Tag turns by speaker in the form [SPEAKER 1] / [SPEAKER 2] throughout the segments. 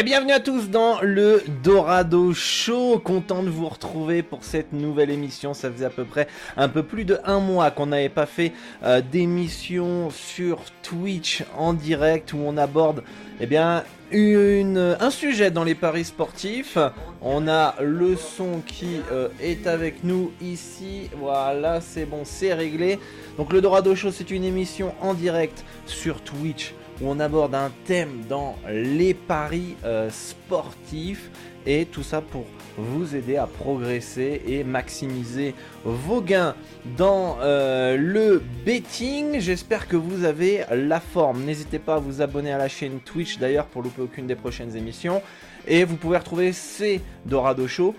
[SPEAKER 1] Et bienvenue à tous dans le Dorado Show. Content de vous retrouver pour cette nouvelle émission. Ça faisait à peu près un peu plus de un mois qu'on n'avait pas fait euh, d'émission sur Twitch en direct où on aborde eh bien, un sujet dans les paris sportifs. On a le son qui euh, est avec nous ici. Voilà, c'est bon, c'est réglé. Donc le Dorado Show, c'est une émission en direct sur Twitch où on aborde un thème dans les paris euh, sportifs et tout ça pour vous aider à progresser et maximiser vos gains dans euh, le betting. J'espère que vous avez la forme. N'hésitez pas à vous abonner à la chaîne Twitch d'ailleurs pour louper aucune des prochaines émissions. Et vous pouvez retrouver ces Dorado Show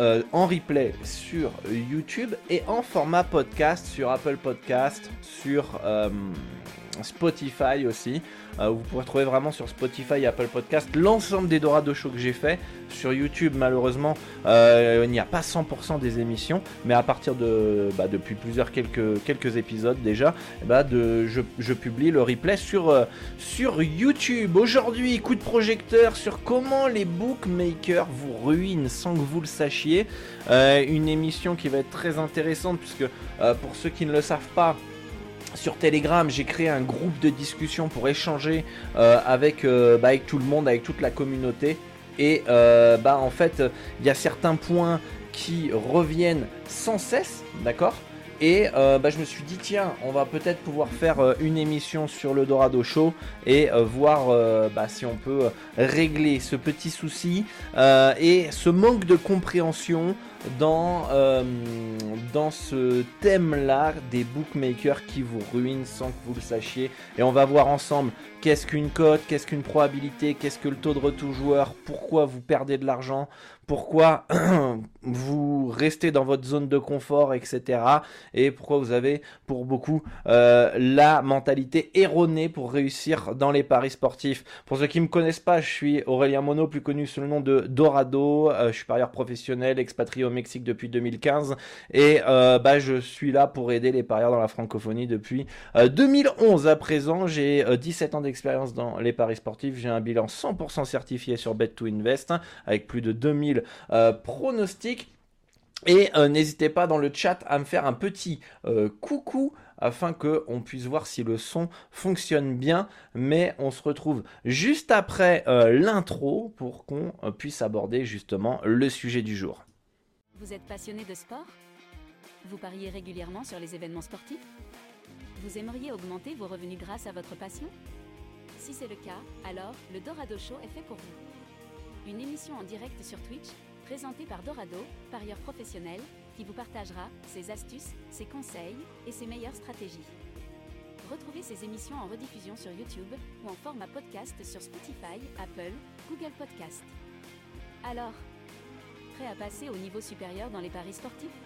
[SPEAKER 1] euh, en replay sur YouTube et en format podcast sur Apple Podcast, sur Spotify aussi. Euh, vous pourrez trouver vraiment sur Spotify et Apple Podcast l'ensemble des Dorado Show que j'ai fait. Sur YouTube, malheureusement, euh, il n'y a pas 100% des émissions, mais à partir de bah, depuis plusieurs quelques, épisodes déjà, eh bah, je, publie le replay euh, sur YouTube. Aujourd'hui, coup de projecteur sur comment les bookmakers vous ruinent sans que vous le sachiez. une émission qui va être très intéressante puisque pour ceux qui ne le savent pas, sur Telegram, j'ai créé un groupe de discussion pour échanger euh, avec, euh, bah, avec tout le monde, avec toute la communauté. Et euh, bah, en fait, il y a certains points qui reviennent sans cesse, d'accord? Et bah, je me suis dit, tiens, on va peut-être pouvoir faire une émission sur le Dorado Show et voir bah, si on peut régler ce petit souci et ce manque de compréhension dans, euh, dans ce thème-là des bookmakers qui vous ruinent sans que vous le sachiez. Et on va voir ensemble qu'est-ce qu'une cote, qu'est-ce qu'une probabilité, qu'est-ce que le taux de retour joueur, pourquoi vous perdez de l'argent, pourquoi vous restez dans votre zone de confort, etc. Et pourquoi vous avez pour beaucoup euh, la mentalité erronée pour réussir dans les paris sportifs. Pour ceux qui ne me connaissent pas, je suis Aurélien Mono, plus connu sous le nom de Dorado. Euh, je suis parieur professionnel, expatrié au Mexique depuis 2015. Et euh, bah, je suis là pour aider les parieurs dans la francophonie depuis 2011 à présent. J'ai 17 ans d'expérience dans les paris sportifs. J'ai un bilan 100% certifié sur Bet2Invest avec plus de 2000 euh, pronostic. Et euh, n'hésitez pas dans le chat à me faire un petit euh, coucou afin que on puisse voir si le son fonctionne bien. Mais on se retrouve juste après l'intro pour qu'on puisse aborder justement le sujet du jour.
[SPEAKER 2] Vous êtes passionné de sport? Vous pariez régulièrement sur les événements sportifs? Vous aimeriez augmenter vos revenus grâce à votre passion? Si c'est le cas, alors le Dorado Show est fait pour vous une émission en direct sur Twitch, présentée par Dorado, parieur professionnel, qui vous partagera ses astuces, ses conseils et ses meilleures stratégies. Retrouvez ces émissions en rediffusion sur YouTube ou en format podcast sur Spotify, Apple, Google Podcast. Alors, prêt à passer au niveau supérieur dans les paris sportifs?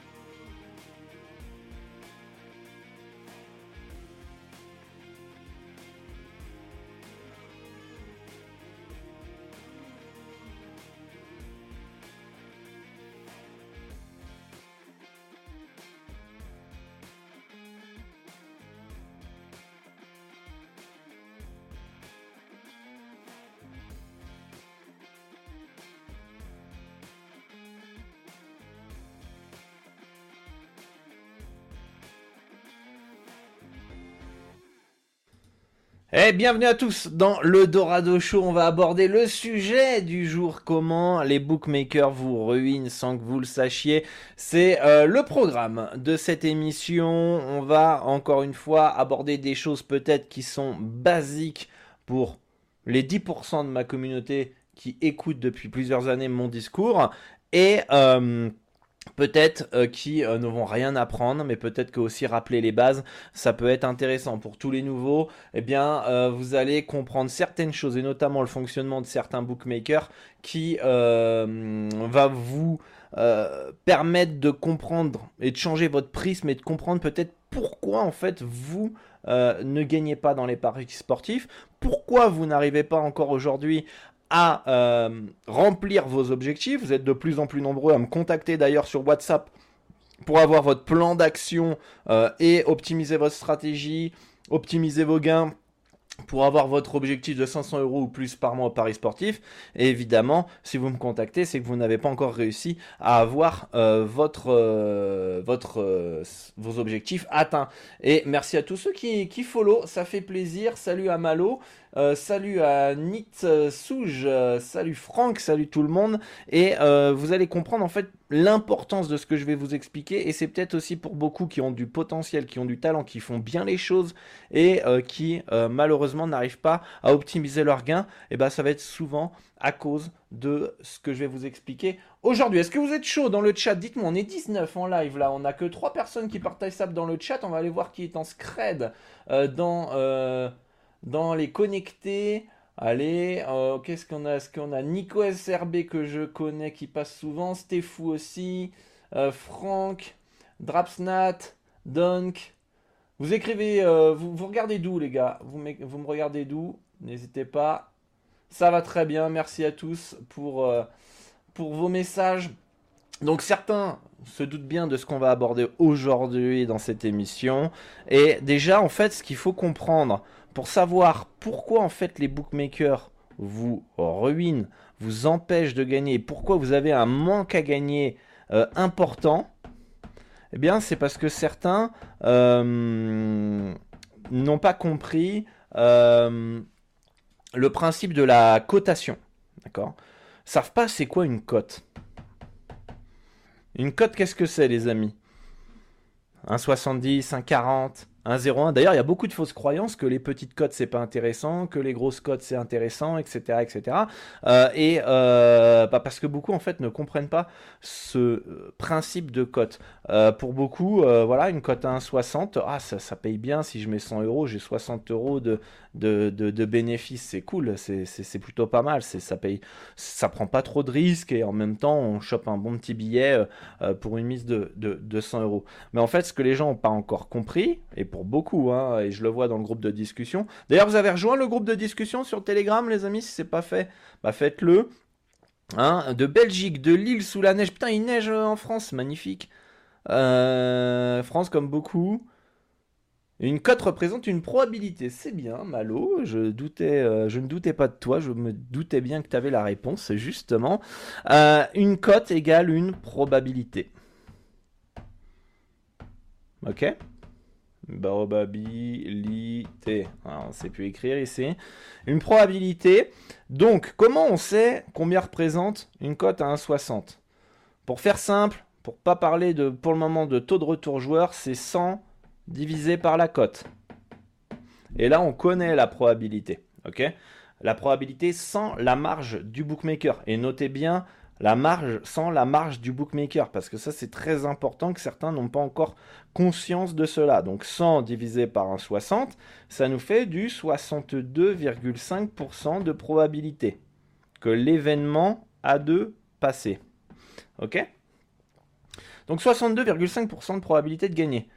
[SPEAKER 1] Eh, bienvenue à tous dans le Dorado Show. On va aborder le sujet du jour comment les bookmakers vous ruinent sans que vous le sachiez. C'est euh, le programme de cette émission. On va encore une fois aborder des choses peut-être qui sont basiques pour les 10% de ma communauté qui écoutent depuis plusieurs années mon discours. Et euh, peut-être euh, qui euh, ne vont rien apprendre, mais peut-être que aussi rappeler les bases, ça peut être intéressant pour tous les nouveaux. Eh bien, euh, vous allez comprendre certaines choses et notamment le fonctionnement de certains bookmakers qui va vous permettre de comprendre et de changer votre prisme et de comprendre peut-être pourquoi en fait vous ne gagnez pas dans les paris sportifs, pourquoi vous n'arrivez pas encore aujourd'hui à euh, remplir vos objectifs. Vous êtes de plus en plus nombreux à me contacter d'ailleurs sur WhatsApp pour avoir votre plan d'action euh, et optimiser votre stratégie, optimiser vos gains pour avoir votre objectif de 500 euros ou plus par mois au Paris sportif. Et évidemment, si vous me contactez, c'est que vous n'avez pas encore réussi à avoir euh, votre, votre, vos objectifs atteints. Et merci à tous ceux qui, qui follow, ça fait plaisir. Salut à Malo. Salut à Nit Souge, salut Franck, salut tout le monde. Et vous allez comprendre en fait l'importance de ce que je vais vous expliquer. Et c'est peut-être aussi pour beaucoup qui ont du potentiel, qui ont du talent, qui font bien les choses et euh, qui euh, malheureusement n'arrivent pas à optimiser leurs gains, et ben ça va être souvent à cause de ce que je vais vous expliquer aujourd'hui. Est-ce que vous êtes chaud dans le chat? Dites-moi, on est 19 en live là, on n'a que 3 personnes qui partagent ça dans le chat, on va aller voir qui est en scred euh, dans, dans les connectés. Allez, euh, qu'est-ce qu'on a? Est-ce qu'on a Nico SRB que je connais qui passe souvent, Stéphou aussi, euh, Franck, Drapsnat, Dunk. Vous écrivez, euh, vous, regardez d'où les gars? Vous, vous, me regardez d'où? N'hésitez pas. Ça va très bien, merci à tous pour, pour vos messages. Donc certains se doutent bien de ce qu'on va aborder aujourd'hui dans cette émission. Et déjà, en fait, ce qu'il faut comprendre, pour savoir pourquoi en fait les bookmakers vous ruinent, vous empêchent de gagner, pourquoi vous avez un manque à gagner euh, important, eh bien c'est parce que certains euh, n'ont pas compris euh, le principe de la cotation. D'accord? Savent pas c'est quoi une cote. Une cote, qu'est-ce que c'est les amis? Un 70, un 40, 1-0-1. D'ailleurs, il y a beaucoup de fausses croyances que les petites cotes c'est pas intéressant, que les grosses cotes c'est intéressant, etc., etc. Euh, et euh, bah, parce que beaucoup en fait ne comprennent pas ce euh, principe de cote. pour beaucoup, voilà, une cote à 1,60, ah ça, ça, paye bien. Si je mets 100 euros, j'ai 60 euros de, de, de, bénéfices, c'est cool, c'est plutôt pas mal. Ça paye, ça prend pas trop de risques et en même temps on chope un bon petit billet pour une mise de, de, de 100 euros. Mais en fait, ce que les gens n'ont pas encore compris et pour beaucoup, hein, et je le vois dans le groupe de discussion. D'ailleurs, vous avez rejoint le groupe de discussion sur Telegram, les amis, si c'est pas fait, bah faites-le. Hein, de Belgique, de Lille sous la neige. Putain, il neige en France, magnifique. Euh, France comme beaucoup. Une cote représente une probabilité. C'est bien, Malo. Je, doutais, euh, je ne doutais pas de toi. Je me doutais bien que tu avais la réponse, justement. Euh, une cote égale une probabilité. Ok? Probabilité. on ne sait plus écrire ici. Une probabilité. Donc, comment on sait combien représente une cote à 1,60 Pour faire simple, pour pas parler de, pour le moment de taux de retour joueur, c'est 100 divisé par la cote. Et là, on connaît la probabilité. ok? La probabilité sans la marge du bookmaker. Et notez bien, la marge sans la marge du bookmaker parce que ça c'est très important que certains n'ont pas encore conscience de cela. Donc 100 divisé par un 60, ça nous fait du 62,5% de probabilité que l'événement a de passer. OK? Donc 62,5% de probabilité de gagner.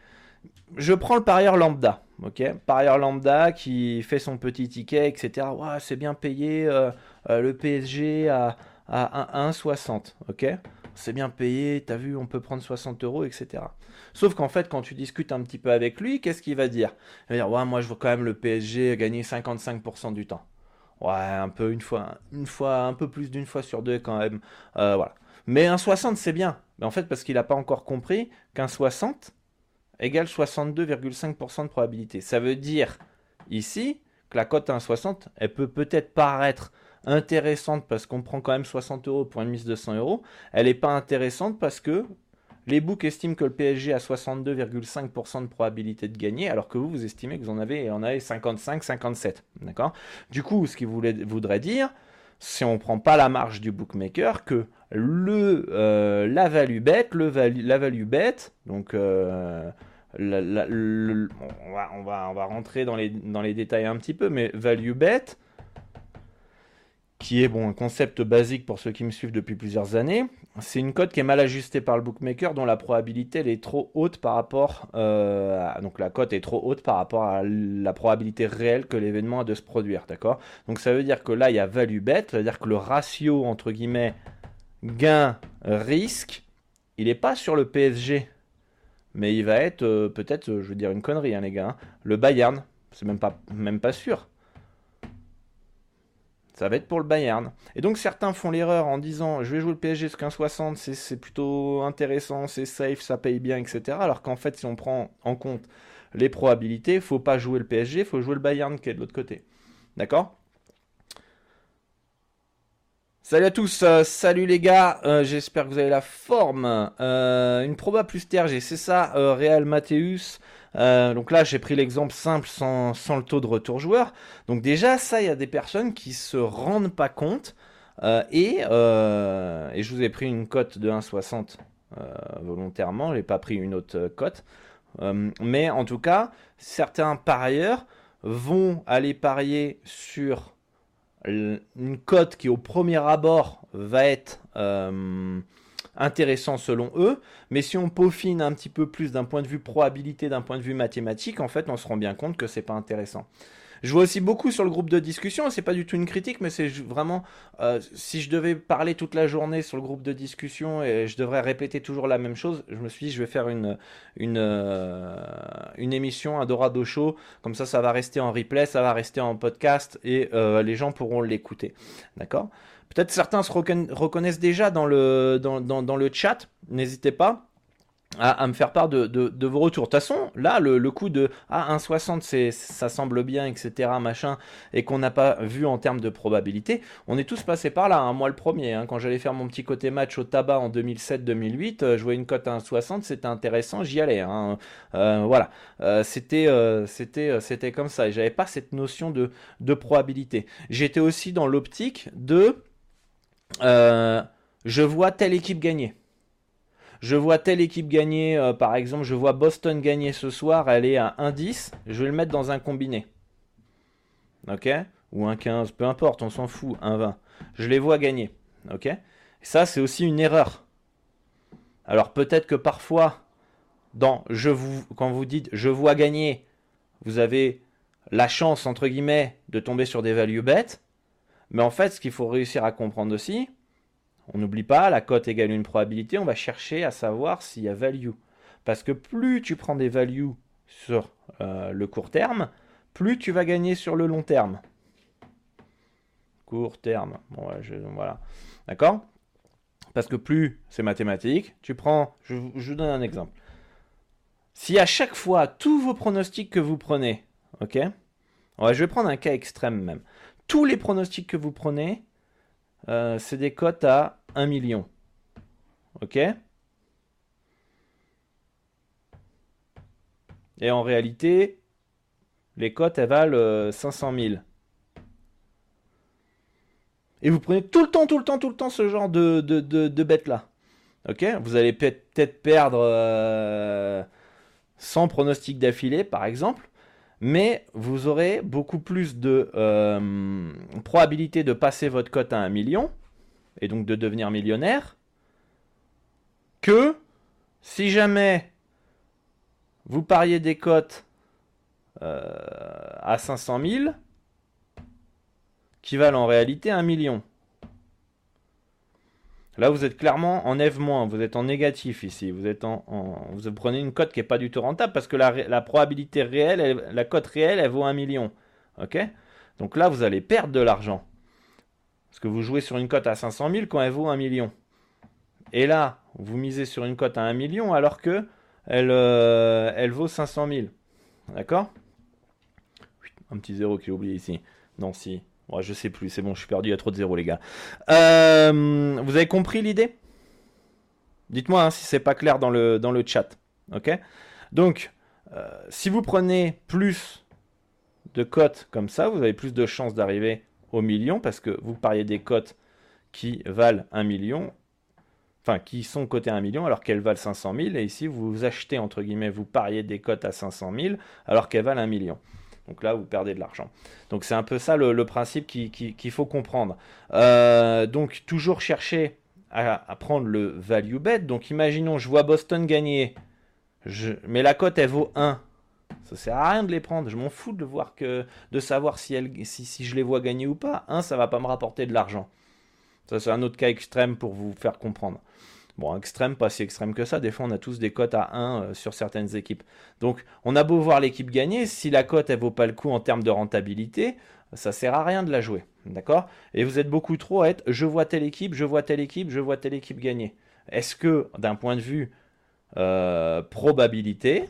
[SPEAKER 1] Je prends le parieur lambda, ok? Parieur lambda qui fait son petit ticket, etc. c'est bien payé, euh, euh, le PSG 1,60, ok? C'est bien payé, t'as vu, on peut prendre 60 euros, etc. Sauf qu'en fait, quand tu discutes un petit peu avec lui, qu'est-ce qu'il va dire? Il va dire, ouais, moi je veux quand même le PSG gagner 55% du temps. Ouais, un peu une fois, une fois, un peu plus d'une fois sur deux quand même. Euh, voilà. Mais un 60, c'est bien. Mais en fait, parce qu'il n'a pas encore compris qu'un 60 égale 62,5% de probabilité. Ça veut dire ici que la cote à 1,60, elle peut peut-être paraître intéressante parce qu'on prend quand même 60 euros pour une mise de 100 euros. Elle n'est pas intéressante parce que les books estiment que le PSG a 62,5% de probabilité de gagner, alors que vous, vous estimez que vous en avez, en avez 55, 57. D'accord? Du coup, ce qui voudrait dire, si on ne prend pas la marge du bookmaker, que le, euh, la value bet, le la value bet, donc euh, on, va, rentrer dans les, dans les détails un petit peu, mais value bet, qui est un concept basique pour ceux qui me suivent depuis plusieurs années. C'est une cote qui est mal ajustée par le bookmaker, dont la probabilité est trop haute par rapport, euh, donc la cote est trop haute par rapport à la probabilité réelle que l'événement a de se produire, d'accord? Donc ça veut dire que là il y a value bet, ça veut dire que le ratio entre guillemets gain risque, il n'est pas sur le PSG, mais il va être euh, peut-être, je veux dire une connerie hein, les gars, hein, le Bayern, c'est même pas même pas sûr. Ça va être pour le Bayern. Et donc certains font l'erreur en disant je vais jouer le PSG ce 15-60, c'est plutôt intéressant, c'est safe, ça paye bien, etc. Alors qu'en fait, si on prend en compte les probabilités, faut pas jouer le PSG, faut jouer le Bayern qui est de l'autre côté. D'accord? Salut à tous, euh, salut les gars, euh, j'espère que vous avez la forme. Euh, une proba plus TRG, c'est ça, Real Mathéus. Euh, donc là, j'ai pris l'exemple simple sans, le taux de retour joueur. Donc déjà, ça, il y a des personnes qui se rendent pas compte. Euh, euh, et, je vous ai pris une cote de 1,60 volontairement. Je n'ai pas pris une autre cote. mais en tout cas, certains parieurs vont aller parier sur une cote qui au premier abord va être intéressant selon eux, mais si on peaufine un petit peu plus d'un point de vue probabilité, d'un point de vue mathématique, en fait, on se rend bien compte que c'est pas intéressant. Je vois aussi beaucoup sur le groupe de discussion, c'est pas du tout une critique, mais c'est vraiment, euh, si je devais parler toute la journée sur le groupe de discussion et je devrais répéter toujours la même chose, je me suis dit, je vais faire une, une, euh, une émission, un Dorado Show, comme ça, ça va rester en replay, ça va rester en podcast et euh, les gens pourront l'écouter. D'accord? Peut-être certains se reconnaissent déjà dans le, dans, dans, le chat. N'hésitez pas. À, me faire part de, de, vos retours. De toute façon, là, le, le coup de ah, 1,60, ça semble bien, etc., machin, et qu'on n'a pas vu en termes de probabilité, on est tous passés par là. Hein. Moi, le premier, hein. quand j'allais faire mon petit côté match au tabac en 2007-2008, euh, je voyais une cote à 1,60, c'était intéressant, j'y allais. Hein. Euh, voilà, euh, c'était, c'était, c'était comme ça. Et j'avais pas cette notion de, de probabilité. J'étais aussi dans l'optique de euh, je vois telle équipe gagner. Je vois telle équipe gagner, euh, par exemple, je vois Boston gagner ce soir, elle est à 1-10, je vais le mettre dans un combiné. Ok? Ou un 15, peu importe, on s'en fout, 1-20. Je les vois gagner. Ok? Ça, c'est aussi une erreur. Alors peut-être que parfois, dans quand vous dites je vois gagner, vous avez la chance, entre guillemets, de tomber sur des value bets. Mais en fait, ce qu'il faut réussir à comprendre aussi, on n'oublie pas, la cote égale une probabilité, on va chercher à savoir s'il y a value. Parce que plus tu prends des values sur euh, le court terme, plus tu vas gagner sur le long terme. Court terme, bon, voilà. D'accord? Parce que plus c'est mathématique, tu prends, je, vous donne un exemple. Si à chaque fois, tous vos pronostics que vous prenez, ok? Je vais prendre un cas extrême même tous les pronostics que vous prenez, euh, c'est des cotes à 1 million. Ok? Et en réalité, les cotes, elles valent 500 euh, 000. Et vous prenez tout le temps, tout le temps, tout le temps ce genre de, de, bêtes-là. Ok? Vous allez peut-être perdre 100 euh, pronostics d'affilée, par exemple mais vous aurez beaucoup plus de euh, probabilité de passer votre cote à un million, et donc de devenir millionnaire, que si jamais vous pariez des cotes euh, à 500 000, qui valent en réalité un million. Là, vous êtes clairement en F-, vous êtes en négatif ici. Vous, êtes en, vous prenez une cote qui n'est pas du tout rentable parce que la, probabilité réelle, la cote réelle, elle vaut 1 million. Donc là, vous allez perdre de l'argent. Parce que vous jouez sur une cote à 500 000 quand elle vaut 1 million. Et là, vous misez sur une cote à 1 million alors que elle, euh, elle vaut 500 000. D'accord? Un petit zéro qu'il a oublié ici. Non, si. Ouais, je sais plus, c'est bon, je suis perdu, il y a trop de zéros, les gars. Euh, vous avez compris l'idée? Dites-moi hein, si c'est pas clair dans le, dans le chat. Donc, euh, si vous prenez plus de cotes comme ça, vous avez plus de chances d'arriver au million parce que vous pariez des cotes qui valent un million, enfin qui sont cotées à un million alors qu'elles valent 500 000. Et ici, vous achetez, entre guillemets, vous pariez des cotes à 500 000 alors qu'elles valent un million. Donc là, vous perdez de l'argent. Donc c'est un peu ça le, principe qu'il faut comprendre. Euh, donc toujours chercher à, prendre le value bet. Donc imaginons, je vois Boston gagner, mais la cote elle vaut 1. Ça sert à rien de les prendre. Je m'en fous de voir que de savoir si, je les vois gagner ou pas. 1, ça va pas me rapporter de l'argent. Ça c'est un autre cas extrême pour vous faire comprendre. Bon, extrême, pas si extrême que ça. Des fois, on a tous des cotes à 1 euh, sur certaines équipes. Donc, on a beau voir l'équipe gagner, si la cote, elle vaut pas le coup en termes de rentabilité, ça sert à rien de la jouer. D'accord? Et vous êtes beaucoup trop à être je vois telle équipe, je vois telle équipe, je vois telle équipe gagner. Est-ce que, d'un point de vue euh, probabilité,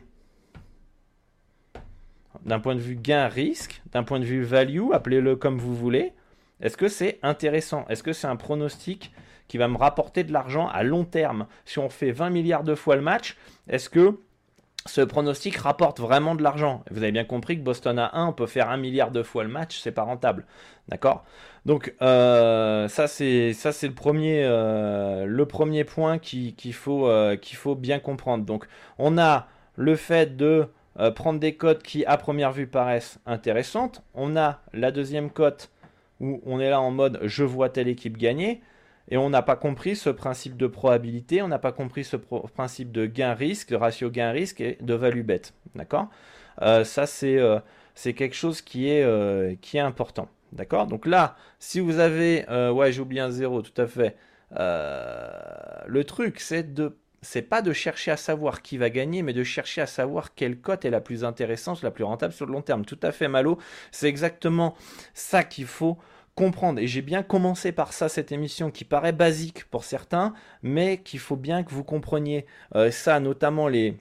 [SPEAKER 1] d'un point de vue gain-risque, d'un point de vue value, appelez-le comme vous voulez, est-ce que c'est intéressant? Est-ce que c'est un pronostic qui va me rapporter de l'argent à long terme. Si on fait 20 milliards de fois le match, est-ce que ce pronostic rapporte vraiment de l'argent? Vous avez bien compris que Boston à 1, on peut faire 1 milliard de fois le match, c'est pas rentable. D'accord? Donc euh, ça c'est ça c'est le premier euh, le premier point qu'il faut euh, qu'il faut bien comprendre. Donc on a le fait de prendre des cotes qui à première vue paraissent intéressantes. On a la deuxième cote où on est là en mode je vois telle équipe gagner. Et on n'a pas compris ce principe de probabilité, on n'a pas compris ce principe de gain-risque, de ratio gain-risque et de value bet. D'accord? Euh, Ça, euh, c'est quelque chose qui est, euh, qui est important. D'accord? Donc là, si vous avez. ouais, j'ai oublié un zéro, tout à fait. le truc, c'est de. C'est pas de chercher à savoir qui va gagner, mais de chercher à savoir quelle cote est la plus intéressante, la plus rentable sur le long terme. Tout à fait, Malo. C'est exactement ça qu'il faut comprendre. Et j'ai bien commencé par ça, cette émission qui paraît basique pour certains, mais qu'il faut bien que vous compreniez euh, ça, notamment les,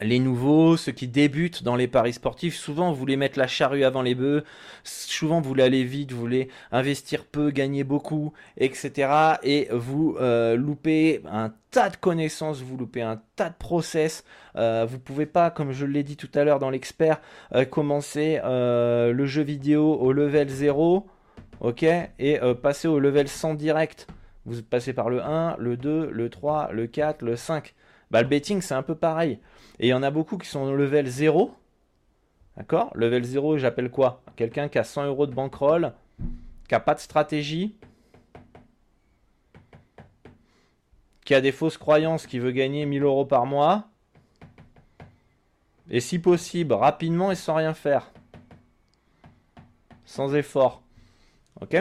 [SPEAKER 1] les nouveaux, ceux qui débutent dans les paris sportifs, souvent vous voulez mettre la charrue avant les bœufs, souvent vous voulez aller vite, vous voulez investir peu, gagner beaucoup, etc. Et vous euh, loupez un tas de connaissances, vous loupez un tas de process. Euh, vous pouvez pas, comme je l'ai dit tout à l'heure dans l'expert, commencer le jeu vidéo au level 0 ok, et euh, passer au level 100 direct. Vous passez par le 1, le 2, le 3, le 4, le 5. Bah, le betting, c'est un peu pareil. Et il y en a beaucoup qui sont au level 0. D'accord? Level 0, j'appelle quoi? Quelqu'un qui a 100 euros de bankroll, qui n'a pas de stratégie, qui a des fausses croyances, qui veut gagner 1000 euros par mois. Et si possible, rapidement et sans rien faire. Sans effort. Ok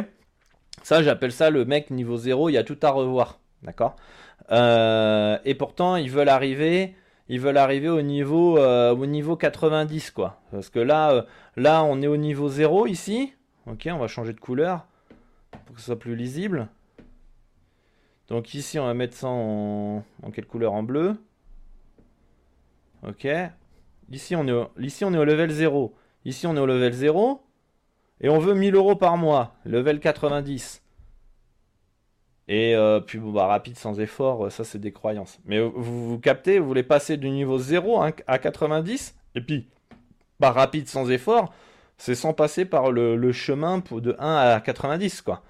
[SPEAKER 1] Ça, j'appelle ça le mec niveau 0, il y a tout à revoir. D'accord? Euh, Et pourtant, ils veulent arriver. Ils veulent arriver au niveau, euh, au niveau 90, quoi. Parce que là, euh, là, on est au niveau 0 ici. Ok, on va changer de couleur pour que ce soit plus lisible. Donc ici, on va mettre ça en, quelle couleur? En bleu. Ok. Ici on, est ici, on est au level 0. Ici, on est au level 0. Et on veut 1000 euros par mois, level 90. Et euh, puis bon, bah, rapide sans effort, ça c'est des croyances. Mais vous, vous captez, vous voulez passer du niveau 0 à 90, et puis bah, rapide sans effort, c'est sans passer par le, chemin de 1 à 90, quoi.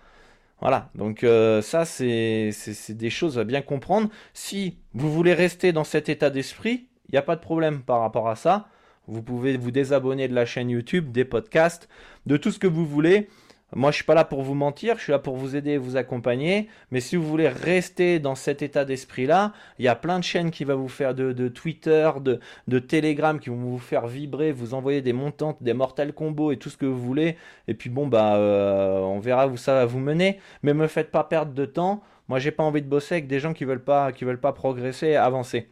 [SPEAKER 1] Voilà, donc euh, ça c'est des choses à bien comprendre. Si vous voulez rester dans cet état d'esprit, il n'y a pas de problème par rapport à ça. Vous pouvez vous désabonner de la chaîne YouTube, des podcasts, de tout ce que vous voulez. Moi, je suis pas là pour vous mentir, je suis là pour vous aider et vous accompagner. Mais si vous voulez rester dans cet état d'esprit-là, il y a plein de chaînes qui vont vous faire de, Twitter, de, Telegram, qui vont vous faire vibrer, vous envoyer des montantes, des mortels combos et tout ce que vous voulez. Et puis bon, bah, euh, on verra où ça va vous mener. Mais me faites pas perdre de temps. Moi, j'ai pas envie de bosser avec des gens qui veulent pas, qui veulent pas progresser, avancer.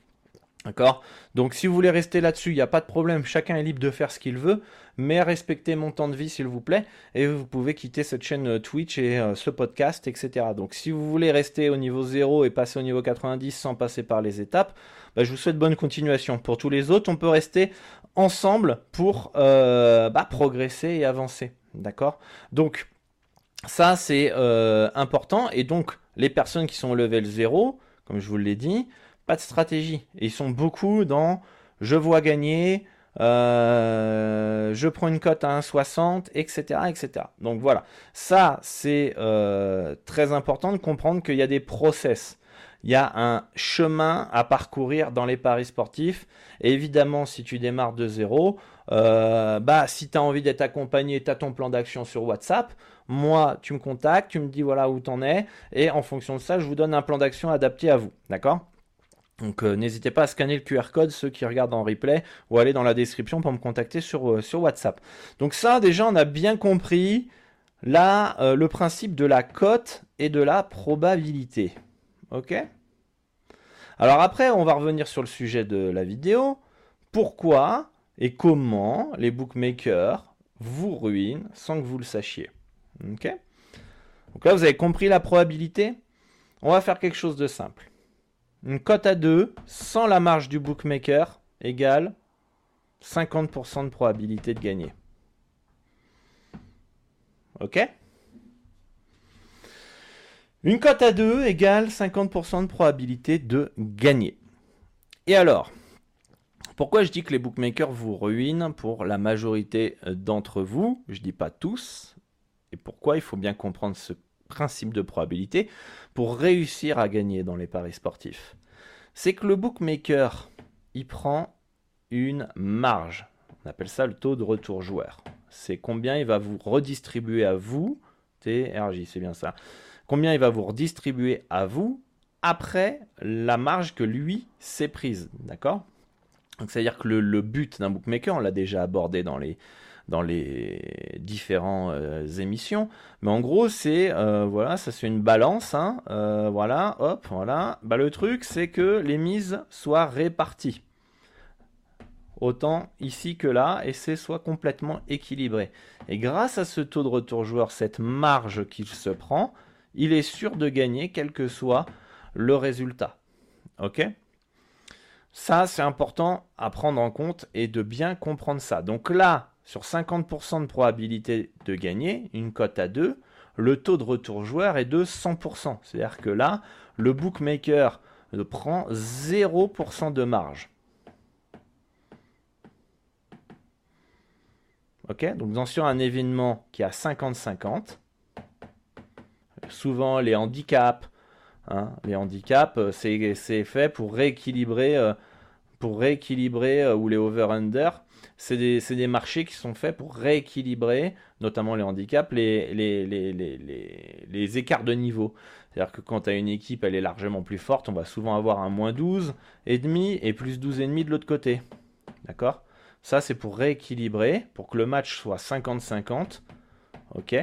[SPEAKER 1] D'accord? Donc si vous voulez rester là-dessus, il n'y a pas de problème, chacun est libre de faire ce qu'il veut, mais respectez mon temps de vie s'il vous plaît, et vous pouvez quitter cette chaîne euh, Twitch et euh, ce podcast, etc. Donc si vous voulez rester au niveau 0 et passer au niveau 90 sans passer par les étapes, bah, je vous souhaite bonne continuation. Pour tous les autres, on peut rester ensemble pour euh, bah, progresser et avancer. D'accord? Donc ça c'est important, et donc les personnes qui sont au level 0, comme je vous l'ai dit, pas de stratégie. ils sont beaucoup dans je vois gagner, euh, je prends une cote à 1,60, etc., etc. Donc voilà, ça c'est euh, très important de comprendre qu'il y a des process. Il y a un chemin à parcourir dans les paris sportifs. évidemment, si tu démarres de zéro, euh, bah, si tu as envie d'être accompagné, tu as ton plan d'action sur WhatsApp. Moi, tu me contactes, tu me dis voilà où tu en es. Et en fonction de ça, je vous donne un plan d'action adapté à vous. D'accord? Donc euh, n'hésitez pas à scanner le QR code, ceux qui regardent en replay, ou aller dans la description pour me contacter sur, euh, WhatsApp. Donc ça, déjà, on a bien compris là euh, le principe de la cote et de la probabilité. Ok? Alors après, on va revenir sur le sujet de la vidéo. Pourquoi et comment les bookmakers vous ruinent sans que vous le sachiez? Ok? Donc là, vous avez compris la probabilité? On va faire quelque chose de simple. Une cote à 2 sans la marge du bookmaker égale 50% de probabilité de gagner. Ok? Une cote à 2 égale 50% de probabilité de gagner. Et alors, pourquoi je dis que les bookmakers vous ruinent pour la majorité d'entre vous? Je dis pas tous. Et pourquoi? Il faut bien comprendre ce principe de probabilité pour réussir à gagner dans les paris sportifs. C'est que le bookmaker, il prend une marge. On appelle ça le taux de retour joueur. C'est combien il va vous redistribuer à vous, TRJ, c'est bien ça. Combien il va vous redistribuer à vous après la marge que lui s'est prise. D'accord? C'est-à-dire que le but d'un bookmaker, on l'a déjà abordé dans les, dans les différentes euh, émissions. Mais en gros, c'est euh, voilà, ça c'est une balance. Hein, euh, voilà, hop, voilà. Bah, le truc, c'est que les mises soient réparties. Autant ici que là, et c'est soit complètement équilibré. Et grâce à ce taux de retour joueur, cette marge qu'il se prend, il est sûr de gagner quel que soit le résultat. Ok? Ça, c'est important à prendre en compte et de bien comprendre ça. Donc là, sur 50% de probabilité de gagner, une cote à 2, le taux de retour joueur est de 100%. C'est-à-dire que là, le bookmaker prend 0% de marge. Ok, donc sur un événement qui a 50-50, souvent les handicaps, hein, les handicaps, euh, c'est fait pour rééquilibrer, euh, euh, ou les over-under c'est des, marchés qui sont faits pour rééquilibrer, notamment les handicaps, les, écarts de niveau. C'est-à-dire que quand tu as une équipe, elle est largement plus forte, on va souvent avoir un moins 12 et plus 12 et demi de l'autre côté. D'accord? Ça, c'est pour rééquilibrer, pour que le match soit 50-50. Ok?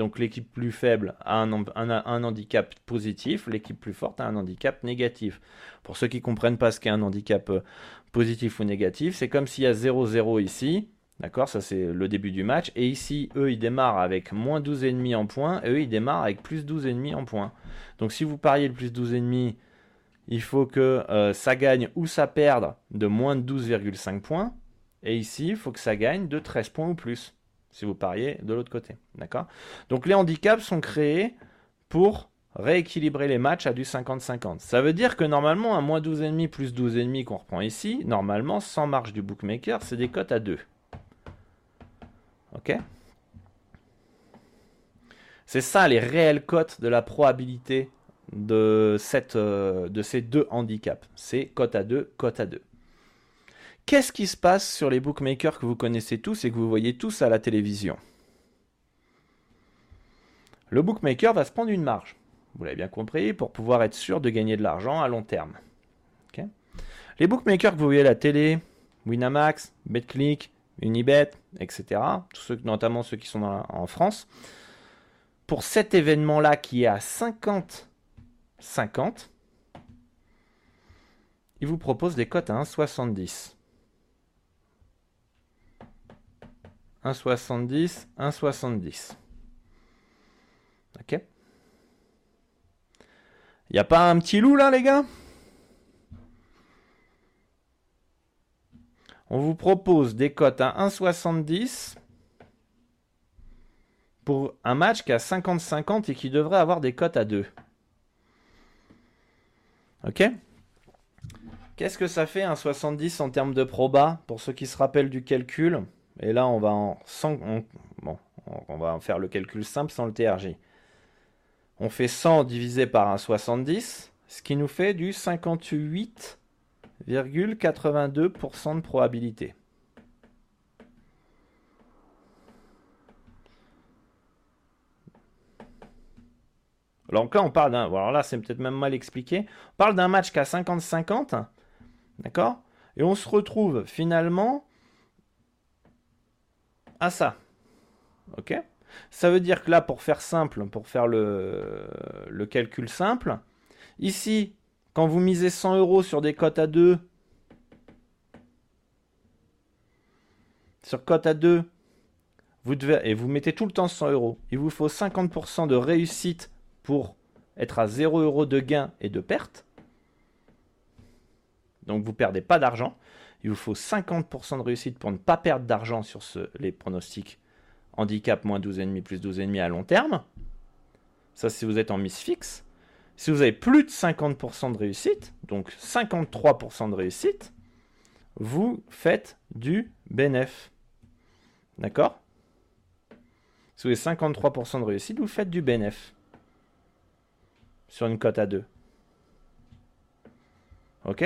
[SPEAKER 1] Donc l'équipe plus faible a un, un, handicap positif, l'équipe plus forte a un handicap négatif. Pour ceux qui ne comprennent pas ce qu'est un handicap euh, positif ou négatif, c'est comme s'il y a 0-0 ici, d'accord, ça c'est le début du match, et ici, eux, ils démarrent avec moins 12,5 en points, et eux, ils démarrent avec plus 12,5 en points. Donc si vous pariez le plus 12,5, il faut que euh, ça gagne ou ça perde de moins de 12,5 points, et ici, il faut que ça gagne de 13 points ou plus si vous pariez de l'autre côté. D'accord Donc les handicaps sont créés pour rééquilibrer les matchs à du 50-50. Ça veut dire que normalement, un moins 12,5 plus 12,5 qu'on reprend ici, normalement, sans marge du bookmaker, c'est des cotes à 2. Ok? C'est ça les réelles cotes de la probabilité de, euh, de ces deux handicaps. C'est cote à 2, cote à 2. Qu'est-ce qui se passe sur les bookmakers que vous connaissez tous et que vous voyez tous à la télévision? Le bookmaker va se prendre une marge, vous l'avez bien compris, pour pouvoir être sûr de gagner de l'argent à long terme. les bookmakers que vous voyez à la télé, Winamax, BetClick, Unibet, etc., tous ceux, notamment ceux qui sont en France, pour cet événement-là qui est à 50-50, il vous propose des cotes à 1,70. 1,70, 1,70. Ok N'y a pas un petit loup là, les gars? On vous propose des cotes à 1,70 pour un match qui a 50-50 et qui devrait avoir des cotes à 2. Ok? Qu'est-ce que ça fait un 70 en termes de proba? Pour ceux qui se rappellent du calcul, et là on va en, bon, on va faire le calcul simple sans le TRJ. On fait 100 divisé par un 70, ce qui nous fait du 58,82% de probabilité. Alors là, on parle d'un. Là, c'est peut-être même mal expliqué. On parle d'un match qui a 50-50. D'accord? Et on se retrouve finalement à ça. Ok? Ça veut dire que là, pour faire simple, pour faire le, calcul simple, ici, quand vous misez 100 euros sur des cotes à 2, sur cote à 2, vous devez, et vous mettez tout le temps 100 euros, il vous faut 50% de réussite pour être à 0 euros de gain et de perte. Donc vous ne perdez pas d'argent. Il vous faut 50% de réussite pour ne pas perdre d'argent sur les pronostics handicap moins 12,5 plus 12,5 à long terme. Ça, si vous êtes en miss fixe. Si vous avez plus de 50% de réussite, donc 53% de réussite, vous faites du bénéf. D'accord? Si vous avez 53% de réussite, vous faites du bénéf. Sur une cote à 2. Ok?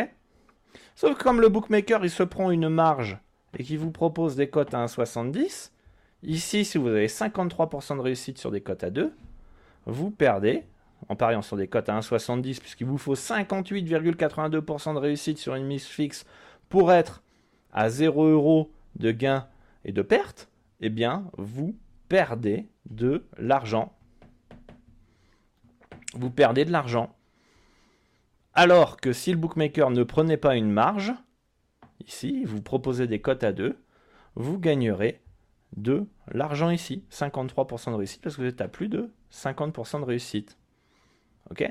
[SPEAKER 1] Sauf que comme le bookmaker, il se prend une marge et qu'il vous propose des cotes à 1,70, ici, si vous avez 53% de réussite sur des cotes à 2, vous perdez, en pariant sur des cotes à 1,70, puisqu'il vous faut 58,82% de réussite sur une mise fixe pour être à 0 euros de gain et de perte, eh bien, vous perdez de l'argent. Vous perdez de l'argent. Alors que si le bookmaker ne prenait pas une marge, ici, vous proposez des cotes à 2, vous gagnerez de l'argent ici, 53% de réussite, parce que vous êtes à plus de 50% de réussite. Ok?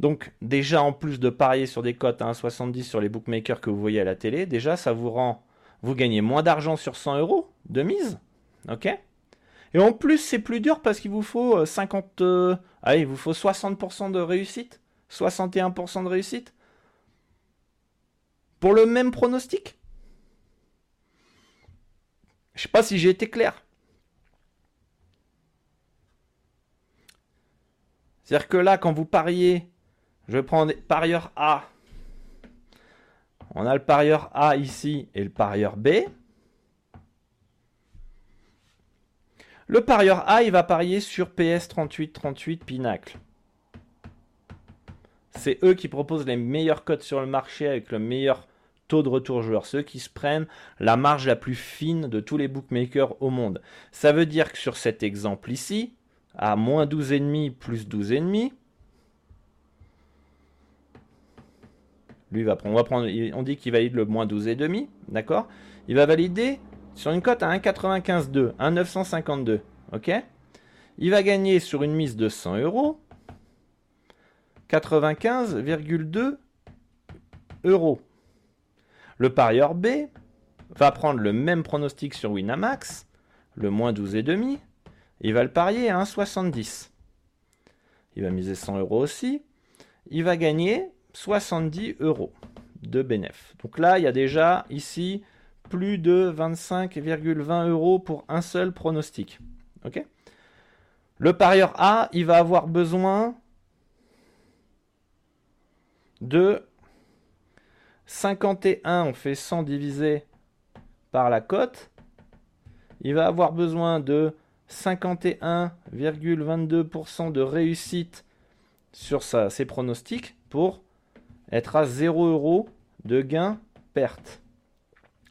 [SPEAKER 1] Donc déjà, en plus de parier sur des cotes à 1,70 sur les bookmakers que vous voyez à la télé, déjà, ça vous rend... Vous gagnez moins d'argent sur 100 euros de mise. Ok? Et en plus, c'est plus dur parce qu'il vous faut 50... Euh, allez, il vous faut 60% de réussite. 61% de réussite Pour le même pronostic? Je sais pas si j'ai été clair. C'est-à-dire que là, quand vous pariez, je vais prendre parieur A. On a le parieur A ici et le parieur B. Le parieur A, il va parier sur PS 3838 Pinacle. C'est eux qui proposent les meilleurs codes sur le marché avec le meilleur taux de retour joueur. Ceux qui se prennent la marge la plus fine de tous les bookmakers au monde. Ça veut dire que sur cet exemple ici, à moins 12,5 plus 12,5, lui va prendre, on va prendre, on dit qu'il valide le moins 12,5, d'accord? Il va valider sur une cote à 1,95,2, 1,952, ok? Il va gagner sur une mise de 100 euros 95,2 euros. Le parieur B va prendre le même pronostic sur Winamax, le moins 12,5, il va le parier à 1,70. Il va miser 100 euros aussi. Il va gagner 70 euros de bénéfice. Donc là, il y a déjà ici plus de 25,20 euros pour un seul pronostic. Ok? Le parieur A, il va avoir besoin de 51, on fait 100 divisé par la cote. Il va avoir besoin de 51,22% de réussite sur ses pronostics pour être à 0 euros de gain perte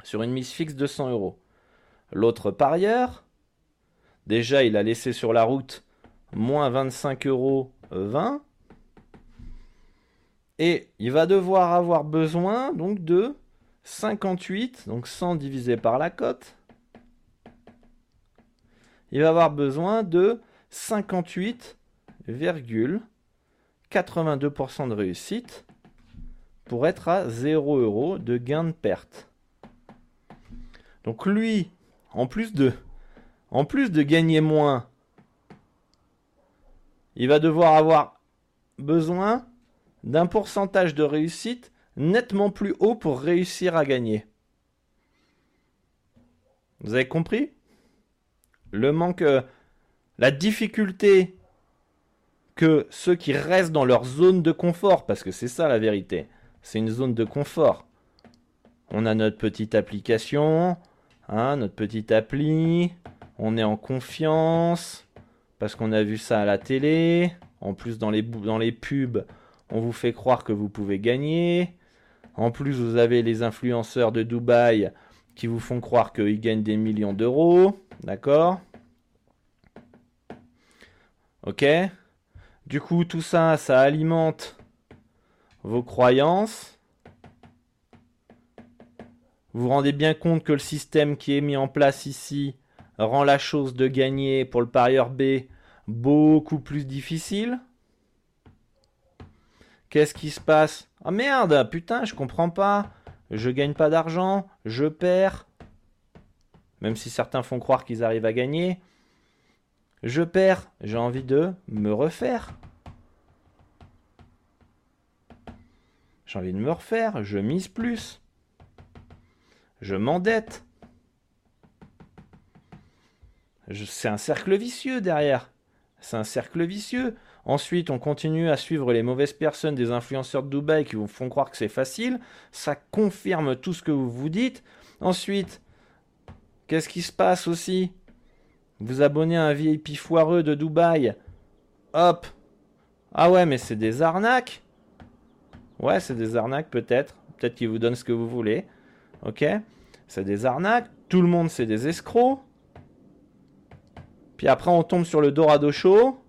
[SPEAKER 1] sur une mise fixe de 100 euros. L'autre parieur, déjà il a laissé sur la route moins 25 euros 20 Et il va devoir avoir besoin donc de 58, donc 100 divisé par la cote. Il va avoir besoin de 58,82% de réussite pour être à 0 euros de gain de perte. Donc lui, en plus de, en plus de gagner moins, il va devoir avoir besoin d'un pourcentage de réussite nettement plus haut pour réussir à gagner. Vous avez compris? Le manque, euh, la difficulté que ceux qui restent dans leur zone de confort, parce que c'est ça la vérité, c'est une zone de confort. On a notre petite application, hein, notre petite appli, on est en confiance, parce qu'on a vu ça à la télé, en plus dans les, dans les pubs, on vous fait croire que vous pouvez gagner. En plus, vous avez les influenceurs de Dubaï qui vous font croire qu'ils gagnent des millions d'euros. D'accord? Ok Du coup, tout ça, ça alimente vos croyances. Vous vous rendez bien compte que le système qui est mis en place ici rend la chose de gagner pour le parieur B beaucoup plus difficile? Qu'est-ce qui se passe? Ah merde, putain, je comprends pas. Je gagne pas d'argent, je perds. Même si certains font croire qu'ils arrivent à gagner. Je perds, j'ai envie de me refaire. J'ai envie de me refaire, je mise plus. Je m'endette. C'est un cercle vicieux derrière. C'est un cercle vicieux. Ensuite, on continue à suivre les mauvaises personnes des influenceurs de Dubaï qui vous font croire que c'est facile. Ça confirme tout ce que vous vous dites. Ensuite, qu'est-ce qui se passe aussi? Vous abonnez à un VIP foireux de Dubaï. Hop. Ah ouais, mais c'est des arnaques. Ouais, c'est des arnaques peut-être. Peut-être qu'ils vous donnent ce que vous voulez. Ok C'est des arnaques. Tout le monde, c'est des escrocs. Puis après, on tombe sur le Dorado Show.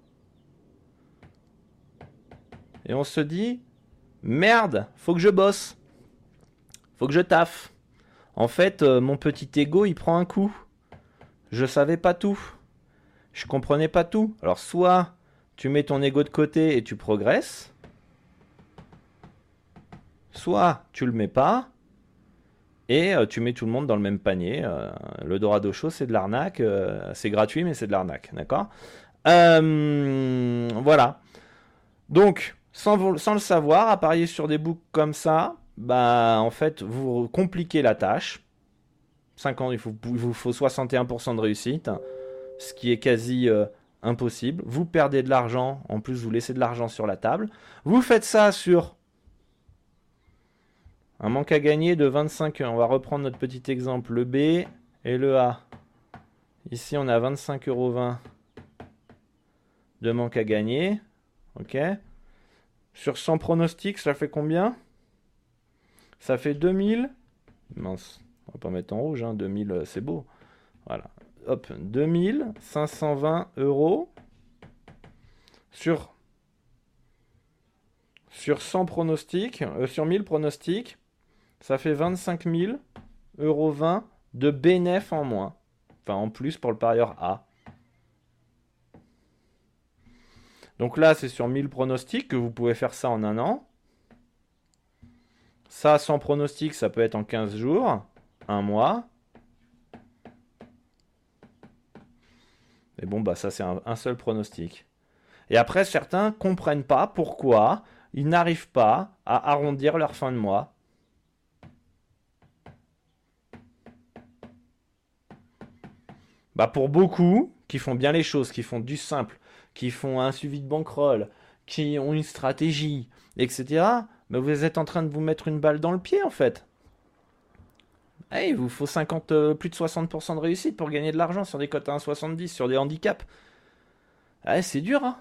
[SPEAKER 1] Et on se dit, merde, faut que je bosse. Faut que je taffe. En fait, euh, mon petit ego, il prend un coup. Je savais pas tout. Je comprenais pas tout. Alors soit tu mets ton ego de côté et tu progresses. Soit tu le mets pas et euh, tu mets tout le monde dans le même panier. Euh, le Dorado Show, c'est de l'arnaque. c'est gratuit, mais c'est de l'arnaque. D'accord? Voilà. Donc, sans, le savoir, à sur des boucles comme ça, bah en fait vous compliquez la tâche. 5 ans, il, faut, vous faut 61% de réussite, ce qui est quasi euh, impossible. Vous perdez de l'argent, en plus vous laissez de l'argent sur la table. Vous faites ça sur un manque à gagner de 25 On va reprendre notre petit exemple, le B et le A. Ici on a 25,20 euros de manque à gagner. Ok sur 100 pronostics, ça fait combien? Ça fait 2000. Mince, on va pas mettre en rouge, hein, 2000, euh, c'est beau. Voilà. Hop, 2520 euros sur, sur 100 pronostics, euh, sur 1000 pronostics, ça fait 25 000 euros 20 de bénéf en moins. Enfin, en plus pour le parieur A. Donc là, c'est sur 1000 pronostics que vous pouvez faire ça en un an. Ça, sans pronostic, ça peut être en 15 jours, un mois. Et bon, bah ça, c'est un, seul pronostic. Et après, certains comprennent pas pourquoi ils n'arrivent pas à arrondir leur fin de mois. Bah pour beaucoup qui font bien les choses, qui font du simple, qui font un suivi de bankroll, qui ont une stratégie, etc., mais vous êtes en train de vous mettre une balle dans le pied en fait. Hey, il vous faut 50, euh, plus de 60% de réussite pour gagner de l'argent sur des cotes à 1,70, sur des handicaps. Ah, c'est dur, hein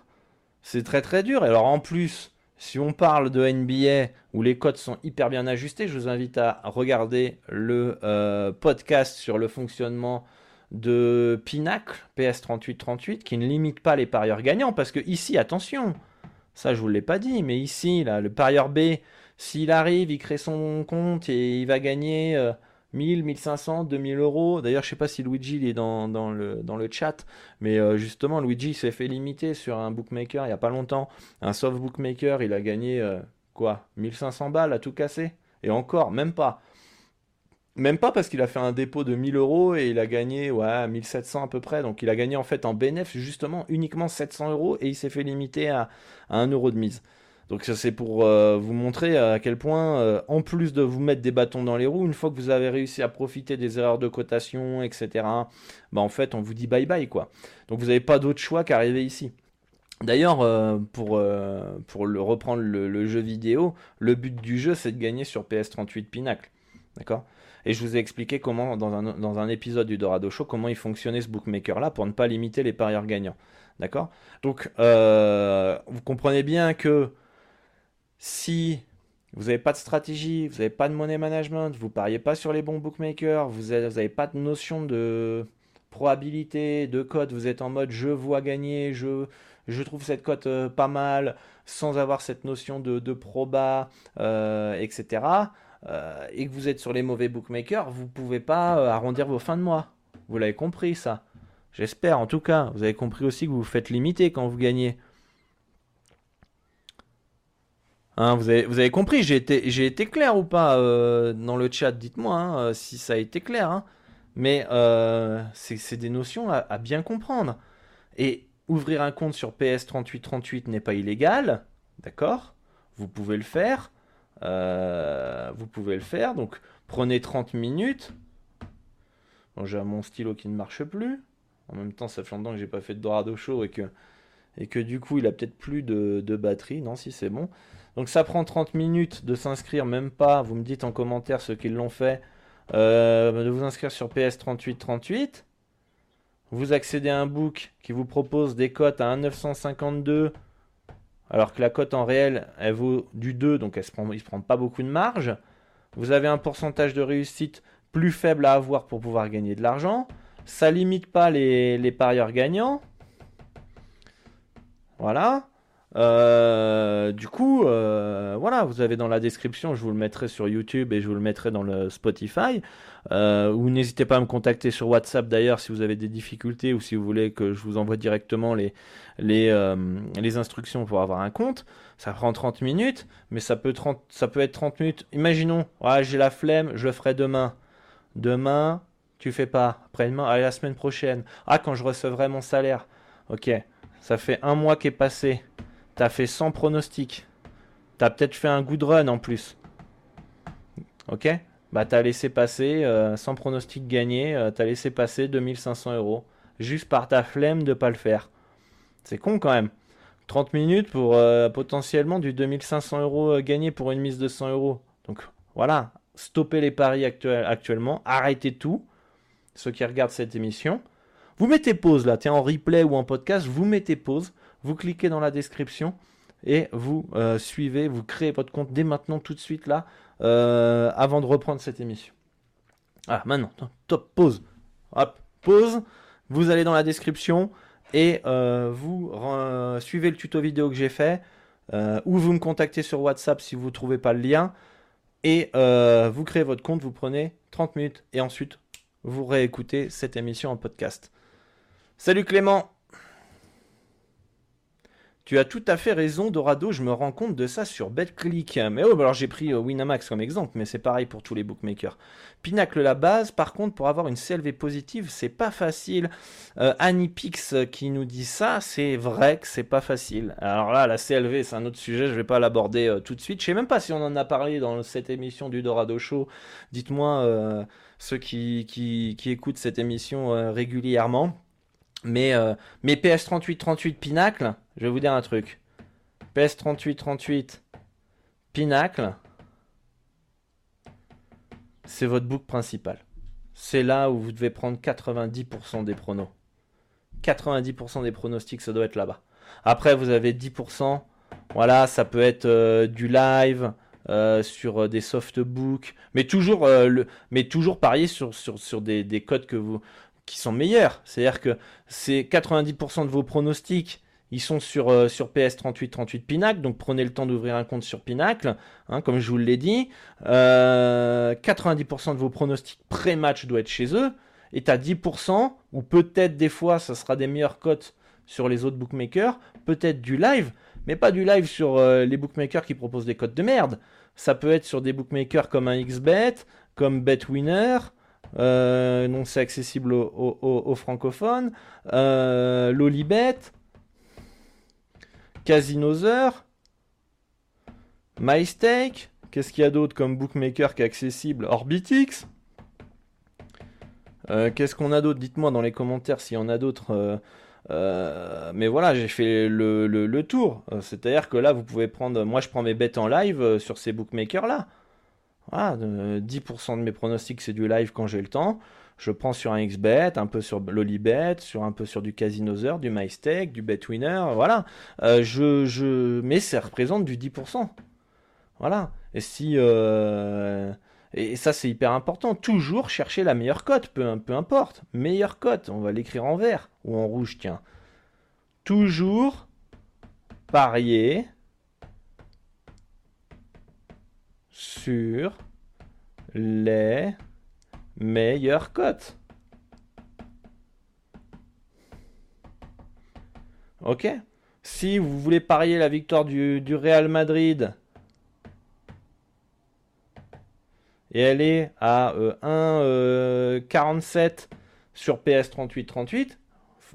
[SPEAKER 1] C'est très très dur. Et alors en plus, si on parle de NBA où les cotes sont hyper bien ajustées, je vous invite à regarder le euh, podcast sur le fonctionnement de Pinacle PS3838 qui ne limite pas les parieurs gagnants parce que ici attention Ça, je vous l'ai pas dit, mais ici, là, le parieur B, s'il arrive, il crée son compte et il va gagner 1000, 1500, 2000 euros. D'ailleurs, je sais pas si Luigi il est dans, le, dans le chat, mais euh, justement, Luigi s'est fait limiter sur un bookmaker il y a pas longtemps. Un soft bookmaker, il a gagné euh, quoi 1500 balles à tout casser? Et encore, même pas. Même pas parce qu'il a fait un dépôt de 1000 euros et il a gagné ouais, 1700 à peu près. Donc il a gagné en fait en bénéfice justement uniquement 700 euros et il s'est fait limiter à, à 1 euro de mise. Donc ça c'est pour euh, vous montrer à quel point, euh, en plus de vous mettre des bâtons dans les roues, une fois que vous avez réussi à profiter des erreurs de cotation, etc., bah en fait on vous dit bye bye quoi. Donc vous n'avez pas d'autre choix qu'arriver ici. D'ailleurs, euh, pour, pour le, reprendre le, jeu vidéo, le but du jeu c'est de gagner sur PS38 Pinacle. D'accord? Et je vous ai expliqué comment, dans un, dans un épisode du Dorado Show, comment il fonctionnait ce bookmaker là pour ne pas limiter les parieurs gagnants. D'accord? Donc, vous comprenez bien que si vous n'avez pas de stratégie, vous n'avez pas de money management, vous pariez pas sur les bons bookmakers, vous n'avez pas de notion de probabilité, de code, vous êtes en mode je vois gagner, je, je trouve cette cote euh, pas mal, sans avoir cette notion de, de proba, euh, etc. Euh, et que vous êtes sur les mauvais bookmakers, vous pouvez pas arrondir vos fins de mois. Vous l'avez compris ça. J'espère en tout cas. Vous avez compris aussi que vous vous faites limiter quand vous gagnez. Hein, vous, avez, vous, avez, compris, j'ai été, été clair ou pas euh, dans le chat Dites-moi hein, euh, si ça a été clair. Hein. Mais euh, c'est des notions à, bien comprendre. Et ouvrir un compte sur PS3838 n'est pas illégal, d'accord? Vous pouvez le faire. Vous pouvez le faire. Donc prenez 30 minutes. J'ai mon stylo qui ne marche plus. En même temps, ça fait longtemps que j'ai pas fait de dorado chaud et que, et que du coup, il a peut-être plus de, de batterie. Non, si c'est bon. Donc ça prend 30 minutes de s'inscrire, même pas, vous me dites en commentaire ceux qui l'ont fait, euh, de vous inscrire sur PS3838. Vous accédez à un book qui vous propose des cotes à 1,952, alors que la cote en réel, elle vaut du 2, donc elle il ne se prend pas beaucoup de marge. Vous avez un pourcentage de réussite plus faible à avoir pour pouvoir gagner de l'argent. Ça limite pas les, les parieurs gagnants. Voilà. Euh, du coup, euh, voilà, vous avez dans la description, je vous le mettrai sur YouTube et je vous le mettrai dans le Spotify. Euh, ou n'hésitez pas à me contacter sur WhatsApp d'ailleurs si vous avez des difficultés ou si vous voulez que je vous envoie directement les, les, les instructions pour avoir un compte. Ça prend 30 minutes, mais ça peut, 30, ça peut être 30 minutes. Imaginons, ouais, j'ai la flemme, je le ferai demain. Demain, tu fais pas. Après-demain, allez, la semaine prochaine. Ah, quand je recevrai mon salaire. Ok, ça fait un mois qui est passé. T'as fait 100 pronostics. T'as peut-être fait un good run en plus. Ok? Bah t'as laissé passer euh, 100 pronostics gagnés, euh, t'as laissé passer 2500 euros. Juste par ta flemme de pas le faire. C'est con quand même. 30 minutes pour euh, potentiellement du 2500 euros gagnés pour une mise de 100 euros. Donc voilà, stoppez les paris actuellement, arrêtez tout. Ceux qui regardent cette émission. Vous mettez pause là, tiens en replay ou en podcast, vous mettez pause vous cliquez dans la description et vous suivez, vous créez votre compte dès maintenant, tout de suite là, euh, avant de reprendre cette émission. Ah, maintenant, top, pause. Hop, pause. Vous allez dans la description et euh, vous suivez le tuto vidéo que j'ai fait ou vous me contactez sur WhatsApp si vous ne trouvez pas le lien et vous créez votre compte, vous prenez 30 minutes et ensuite vous réécoutez cette émission en podcast. Salut Clément tu as tout à fait raison, Dorado, je me rends compte de ça sur BetClick. Mais oh, bah alors j'ai pris euh, Winamax comme exemple, mais c'est pareil pour tous les bookmakers. Pinacle la base, par contre, pour avoir une CLV positive, c'est pas facile. Euh, Anipix euh, qui nous dit ça, c'est vrai que c'est pas facile. Alors là, la CLV, c'est un autre sujet, je vais pas l'aborder euh, tout de suite. Je sais même pas si on en a parlé dans cette émission du Dorado Show. Dites-moi, ceux qui, qui, qui, écoutent cette émission régulièrement. Mais, mais PS3838 Pinacle, je vais vous dire un truc. PS3838 Pinacle, c'est votre book principal. C'est là où vous devez prendre 90% des pronos. 90% des pronostics, ça doit être là-bas. Après, vous avez 10%. Voilà, ça peut être euh, du live. Euh, sur euh, des softbooks, mais toujours, mais toujours parier sur des, des codes que vous, qui sont meilleurs. C'est-à-dire que c'est 90% de vos pronostics ils sont sur, euh, sur PS38 38 Pinacle, donc prenez le temps d'ouvrir un compte sur Pinacle, hein, comme je vous l'ai dit. 90% euh, de vos pronostics pré-match doivent être chez eux. Et à 10%, ou peut-être des fois, ça sera des meilleures cotes sur les autres bookmakers, peut-être du live, mais pas du live sur euh, les bookmakers qui proposent des cotes de merde. Ça peut être sur des bookmakers comme un XBet, comme BetWinner, euh, donc c'est accessible aux, francophones, Lolibet, Casinozer, MyStake, qu'est-ce qu'il y a d'autre comme bookmaker qui est accessible? Orbitix. Euh, qu'est-ce qu'on a d'autre? Dites-moi dans les commentaires s'il y en a d'autres. Euh, euh, mais voilà, j'ai fait le, tour. C'est-à-dire que là, vous pouvez prendre. Moi, je prends mes bêtes en live sur ces bookmakers-là. Voilà, 10% de mes pronostics, c'est du live quand j'ai le temps je prends sur un XBet, un peu sur Lolibet, sur un peu sur du Casinozer, du MyStake, du BetWinner, voilà. Euh, je, je, mais ça représente du 10%. Voilà. Et si euh, et ça c'est hyper important. Toujours chercher la meilleure cote, peu, peu importe. Meilleure cote, on va l'écrire en vert ou en rouge, tiens. Toujours parier sur les meilleure cote. Ok Si vous voulez parier la victoire du, Real Madrid, et elle est à 1,47 euh, sur PS 38 38,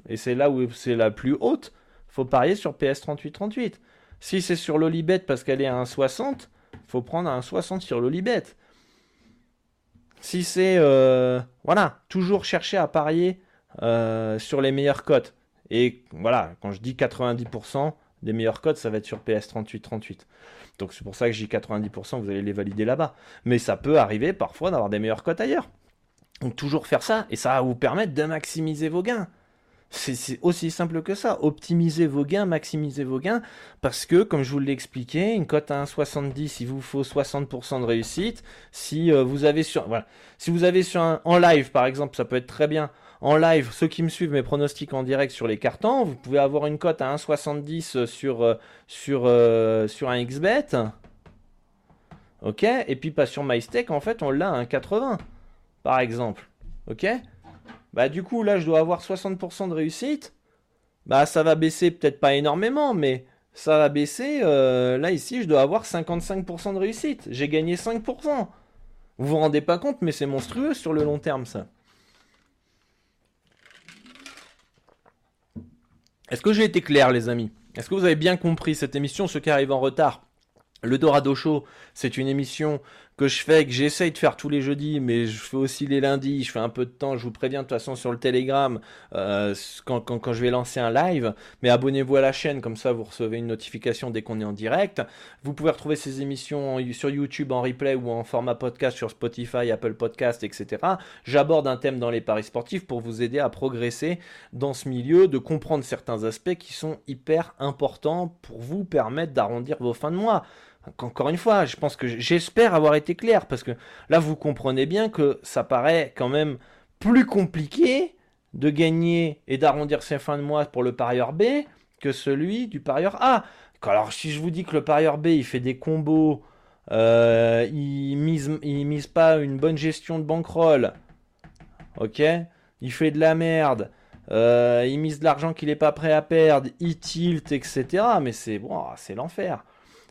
[SPEAKER 1] et c'est là où c'est la plus haute, faut parier sur PS 38 38. Si c'est sur l'Olibet parce qu'elle est à 1,60, faut prendre un 1,60 sur l'Olibet. Si c'est euh, voilà, toujours chercher à parier euh, sur les meilleures cotes. Et voilà, quand je dis 90% des meilleures cotes, ça va être sur PS 38-38. Donc c'est pour ça que dis 90%, vous allez les valider là-bas. Mais ça peut arriver parfois d'avoir des meilleures cotes ailleurs. Donc toujours faire ça, et ça va vous permettre de maximiser vos gains. C'est aussi simple que ça. Optimisez vos gains, maximisez vos gains, parce que, comme je vous l'ai expliqué, une cote à 1,70, il vous faut 60% de réussite. Si euh, vous avez sur, voilà, si vous avez sur un, en live, par exemple, ça peut être très bien. En live, ceux qui me suivent mes pronostics en direct sur les cartons, vous pouvez avoir une cote à 1,70 sur, euh, sur, euh, sur un XBet. Ok? Et puis pas sur MyStake, en fait, on l'a à 1,80, par exemple. Ok? Bah du coup là je dois avoir 60% de réussite. Bah ça va baisser peut-être pas énormément, mais ça va baisser. Euh, là ici je dois avoir 55% de réussite. J'ai gagné 5%. Vous vous rendez pas compte, mais c'est monstrueux sur le long terme ça. Est-ce que j'ai été clair les amis? Est-ce que vous avez bien compris cette émission, ceux qui arrivent en retard? Le Dorado Show, c'est une émission que je fais, que j'essaye de faire tous les jeudis, mais je fais aussi les lundis, je fais un peu de temps, je vous préviens de toute façon sur le Telegram euh, quand, quand, je vais lancer un live, mais abonnez-vous à la chaîne, comme ça vous recevez une notification dès qu'on est en direct. Vous pouvez retrouver ces émissions sur YouTube en replay ou en format podcast sur Spotify, Apple Podcast, etc. J'aborde un thème dans les paris sportifs pour vous aider à progresser dans ce milieu, de comprendre certains aspects qui sont hyper importants pour vous permettre d'arrondir vos fins de mois encore une fois, je pense que j'espère avoir été clair parce que là vous comprenez bien que ça paraît quand même plus compliqué de gagner et d'arrondir ses fins de mois pour le parieur B que celui du parieur A. Alors si je vous dis que le parieur B il fait des combos, euh, il mise il mise pas une bonne gestion de bankroll, ok, il fait de la merde. Euh, il mise de l'argent qu'il n'est pas prêt à perdre, il tilt, etc. Mais c'est bon, c'est l'enfer.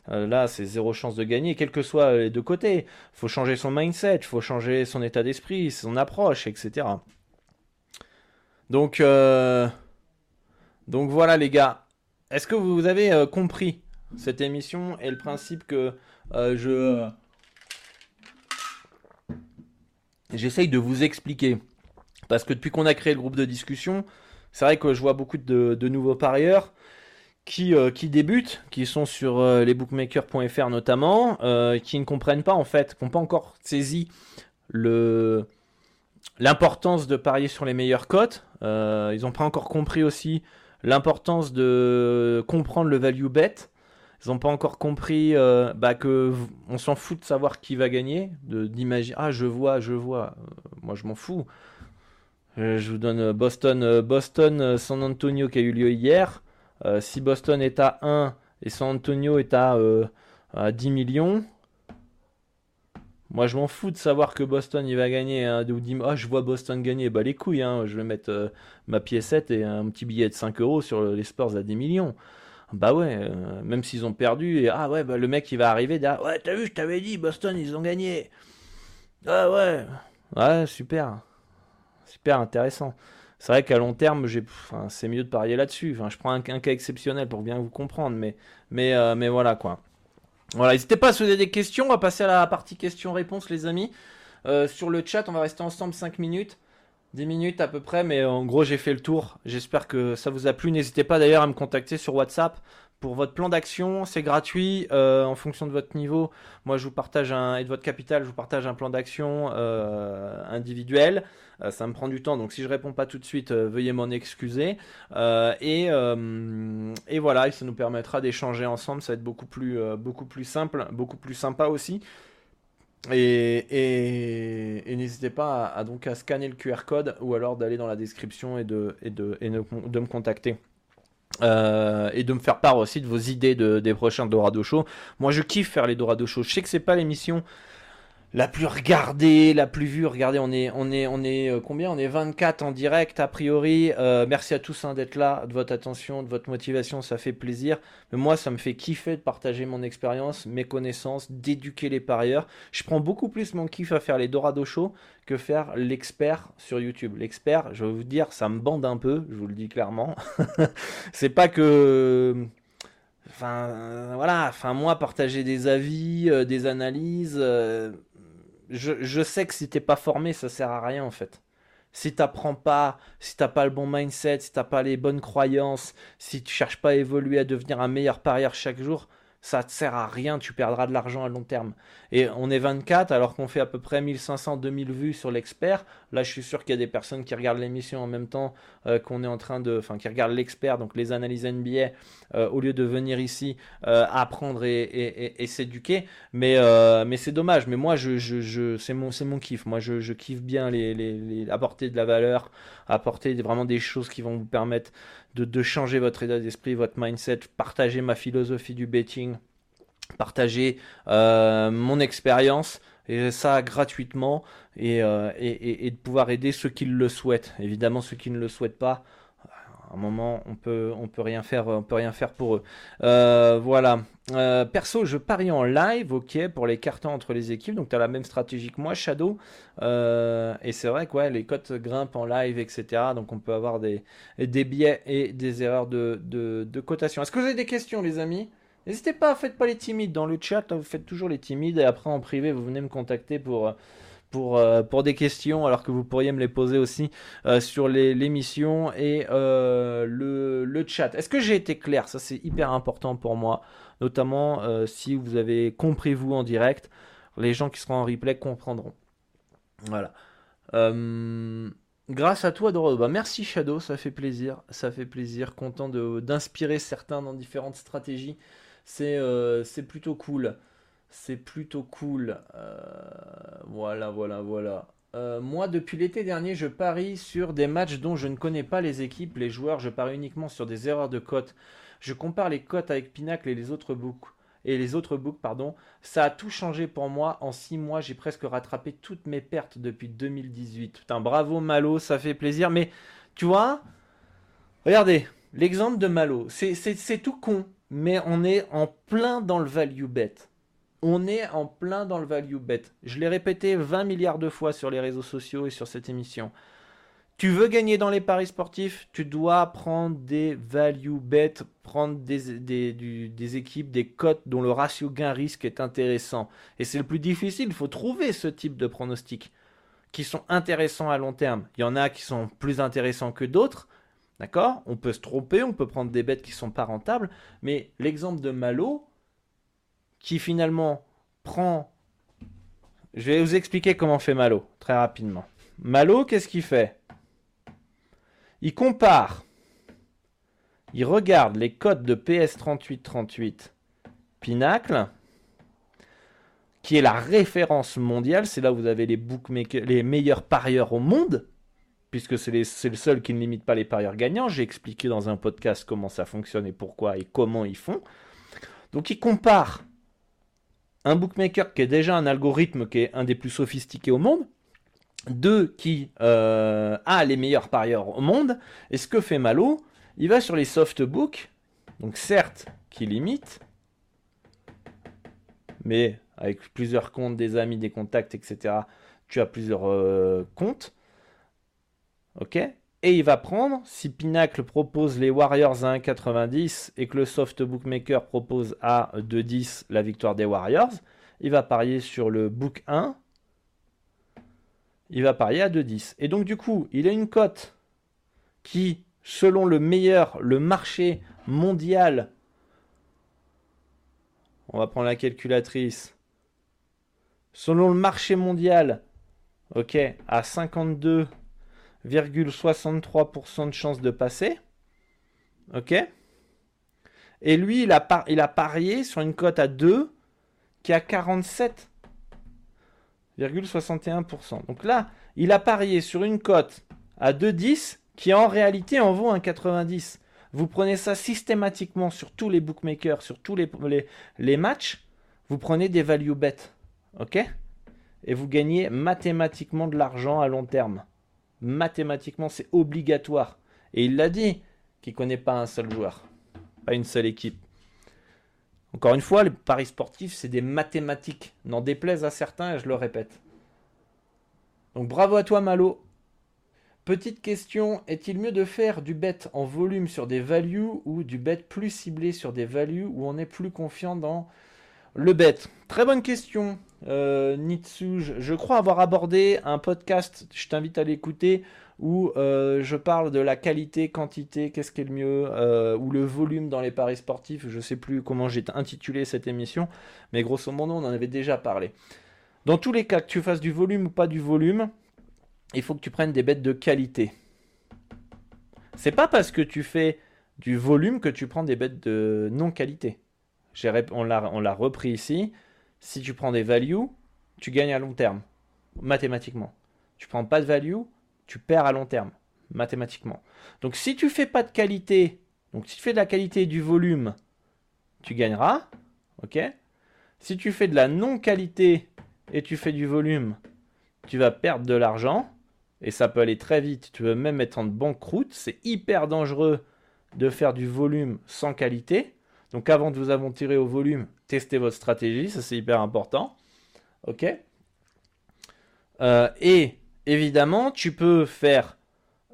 [SPEAKER 1] Euh, là, c'est zéro chance de gagner, quels que soient les deux côtés. Faut changer son mindset, faut changer son état d'esprit, son approche, etc. Donc, euh, donc voilà les gars. Est-ce que vous avez euh, compris cette émission et le principe que je... J'essaye de vous expliquer? Parce que depuis qu'on a créé le groupe de discussion, c'est vrai que je vois beaucoup de nouveaux parieurs qui, euh, qui débutent, qui sont sur euh, lesbookmakers.fr notamment, euh, qui ne comprennent pas en fait, qui n'ont pas encore saisi l'importance de parier sur les meilleures cotes. ils n'ont pas encore compris aussi l'importance de comprendre le value bet. Ils n'ont pas encore compris bah, que on s'en fout de savoir qui va gagner, de ah je vois, je vois. moi je m'en fous. je vous donne Boston, Boston, San Antonio qui a eu lieu hier. Si Boston est à 1 et San Antonio est à, à 10 millions, moi, je m'en fous de savoir que Boston il va gagner. Hein, oh, je vois Boston gagner. Bah, les couilles, hein, je vais mettre euh, ma piécette et un petit billet de 5 euros sur les Spurs à 10 millions. Bah ouais, euh, même s'ils ont perdu, ah ouais, bah, le mec il va arriver ouais, t'as vu, je t'avais dit, Boston ils ont gagné. Ah ouais, ouais, super, super intéressant. C'est vrai qu'à long terme, c'est mieux de parier là-dessus. Je prends un, cas exceptionnel pour bien vous comprendre, euh, mais voilà quoi. Voilà, n'hésitez pas à se poser des questions. On va passer à la partie questions-réponses, les amis. Euh, sur le chat, on va rester ensemble 5 minutes. 10 minutes à peu près, mais en gros, j'ai fait le tour. J'espère que ça vous a plu. N'hésitez pas d'ailleurs à me contacter sur WhatsApp pour votre plan d'action, c'est gratuit euh, en fonction de votre niveau. Moi, je vous partage un et de votre capital, je vous partage un plan d'action euh, individuel. Euh, ça me prend du temps, donc si je réponds pas tout de suite, veuillez m'en excuser. Et, et, voilà, ça nous permettra d'échanger ensemble. Ça va être beaucoup plus beaucoup plus simple, beaucoup plus sympa aussi. Et, et, n'hésitez pas à, donc à scanner le QR code ou alors d'aller dans la description et de, et de, et de me contacter. Euh, et de me faire part aussi de vos idées de, des prochains Dorado Show. Moi, je kiffe faire les Dorado Show. Je sais que c'est pas l'émission la plus regardée, la plus vue. Regardez, on est, on est, on est euh, combien? On est 24 en direct a priori. Euh, merci à tous hein, d'être là, de votre attention, de votre motivation, ça fait plaisir. Mais moi, ça me fait kiffer de partager mon expérience, mes connaissances, d'éduquer les parieurs. Je prends beaucoup plus mon kiff à faire les Dorado Show que faire l'expert sur YouTube. L'expert, je vais vous dire, ça me bande un peu, je vous le dis clairement. c'est pas que Enfin, voilà, enfin, moi, partager des avis, euh, des analyses, je, sais que si t'es pas formé, ça sert à rien en fait. Si t'apprends pas, si t'as pas le bon mindset, si t'as pas les bonnes croyances, si tu cherches pas à évoluer, à devenir un meilleur parieur chaque jour, ça te sert à rien, tu perdras de l'argent à long terme. Et on est 24 alors qu'on fait à peu près 1500-2000 vues sur l'expert. Là, je suis sûr qu'il y a des personnes qui regardent l'émission en même temps euh, qu'on est en train de, enfin, qui regardent l'expert, donc les analyses NBA, euh, au lieu de venir ici euh, apprendre et, s'éduquer. Mais, c'est dommage. Mais moi, je, je, c'est mon, c'est mon kiff. Moi, je, je kiffe bien apporter de la valeur, apporter vraiment des choses qui vont vous permettre de, changer votre état d'esprit, votre mindset, partager ma philosophie du betting, partager euh, mon expérience et ça gratuitement euh, et, et, de pouvoir aider ceux qui le souhaitent. Évidemment, ceux qui ne le souhaitent pas, un moment, on peut, peut rien faire, pour eux. Euh, voilà. Euh, perso, je parie en live, ok, pour les cartons entre les équipes. Donc, tu as la même stratégie que moi, Shadow. Euh, et c'est vrai que les cotes grimpent en live, etc. Donc, on peut avoir des, des biais et des erreurs de, de, cotation. Est-ce que vous avez des questions, les amis? N'hésitez pas, faites pas les timides dans le chat. vous faites toujours les timides. Et après, en privé, vous venez me contacter pour pour, euh, pour des questions, alors que vous pourriez me les poser aussi euh, sur l'émission et euh, le, le, chat. Est-ce que j'ai été clair? Ça, c'est hyper important pour moi, notamment si vous avez compris vous en direct. Les gens qui seront en replay comprendront. Voilà. grâce à toi, Doro. Bah, merci Shadow, ça fait plaisir. Ça fait plaisir. Content d'inspirer certains dans différentes stratégies. C'est plutôt cool. C'est plutôt cool. Euh, voilà, voilà, voilà. Euh, moi, depuis l'été dernier, je parie sur des matchs dont je ne connais pas les équipes, les joueurs. Je parie uniquement sur des erreurs de cotes. Je compare les cotes avec Pinacle et les autres books. Et les autres books, pardon. Ça a tout changé pour moi. En 6 mois, j'ai presque rattrapé toutes mes pertes depuis 2018. Putain, bravo Malo, ça fait plaisir. Mais tu vois, regardez, l'exemple de Malo. C'est tout con. Mais on est en plein dans le value bet on est en plein dans le value bet. Je l'ai répété 20 milliards de fois sur les réseaux sociaux et sur cette émission. Tu veux gagner dans les paris sportifs, tu dois prendre des value bets, prendre des, équipes, des cotes dont le ratio gain-risque est intéressant. Et c'est le plus difficile, il faut trouver ce type de pronostics qui sont intéressants à long terme. Il y en a qui sont plus intéressants que d'autres, d'accord? On peut se tromper, on peut prendre des bêtes qui sont pas rentables, mais l'exemple de Malo, qui finalement prend... Je vais vous expliquer comment fait Malo, très rapidement. Malo, qu'est-ce qu'il fait? Il compare, il regarde les codes de PS3838 Pinacle, qui est la référence mondiale, c'est là où vous avez les les meilleurs parieurs au monde, puisque c'est le seul qui ne limite pas les parieurs gagnants. J'ai expliqué dans un podcast comment ça fonctionne et pourquoi et comment ils font. Donc il compare un bookmaker qui est déjà un algorithme qui est un des plus sophistiqués au monde, deux qui euh, a les meilleurs parieurs au monde, et ce que fait Malo, il va sur les softbooks, donc certes qui limite, mais avec plusieurs comptes, des amis, des contacts, etc., tu as plusieurs euh, comptes. Ok Et il va prendre, si Pinacle propose les Warriors à 1,90 et que le soft bookmaker propose à 2,10 la victoire des Warriors, il va parier sur le book 1. Il va parier à 2,10. Et donc du coup, il a une cote qui, selon le meilleur, le marché mondial, on va prendre la calculatrice, selon le marché mondial, ok, à 52 63% de chances de passer. Ok Et lui, il a, il a parié sur une cote à 2 qui a 47,61%. Donc là, il a parié sur une cote à 2,10 qui en réalité en vaut un 90. Vous prenez ça systématiquement sur tous les bookmakers, sur tous les matchs, vous prenez des value bets. Ok Et vous gagnez mathématiquement de l'argent à long terme mathématiquement, c'est obligatoire. Et il l'a dit, qu'il ne connaît pas un seul joueur, pas une seule équipe. Encore une fois, les paris sportifs, c'est des mathématiques. N'en déplaise à certains, et je le répète. Donc bravo à toi, Malo. Petite question, est-il mieux de faire du bet en volume sur des values ou du bet plus ciblé sur des values où on est plus confiant dans le bet Très bonne question, euh. Je, crois avoir abordé un podcast, je t'invite à l'écouter, où euh, je parle de la qualité, quantité, qu'est-ce qui est le mieux, euh, ou le volume dans les paris sportifs. Je ne sais plus comment j'ai intitulé cette émission, mais grosso modo, on en avait déjà parlé. Dans tous les cas, que tu fasses du volume ou pas du volume, il faut que tu prennes des bêtes de qualité. C'est pas parce que tu fais du volume que tu prends des bêtes de non-qualité on l'a repris ici. Si tu prends des values, tu gagnes à long terme, mathématiquement. Tu prends pas de value, tu perds à long terme, mathématiquement. Donc si tu fais pas de qualité, donc si tu fais de la qualité et du volume, tu gagneras. Ok? Si tu fais de la non-qualité et tu fais du volume, tu vas perdre de l'argent. Et ça peut aller très vite. Tu veux même être en banqueroute. C'est hyper dangereux de faire du volume sans qualité. Donc avant de vous tiré au volume, testez votre stratégie, ça c'est hyper important. Ok euh, Et évidemment, tu peux faire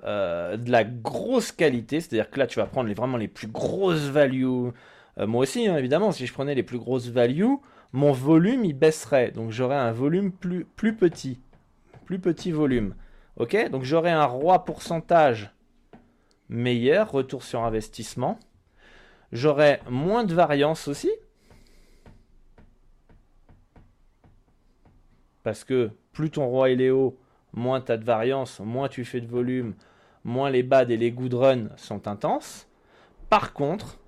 [SPEAKER 1] euh, de la grosse qualité, c'est-à-dire que là tu vas prendre vraiment les plus grosses values. Euh, moi aussi, hein, évidemment, si je prenais les plus grosses values, mon volume il baisserait. Donc j'aurais un volume plus, plus petit. Plus petit volume. Ok Donc j'aurais un roi pourcentage meilleur, retour sur investissement. J'aurai moins de variance aussi. Parce que plus ton roi est haut, moins tu as de variance, moins tu fais de volume, moins les bad et les good run sont intenses. Par contre,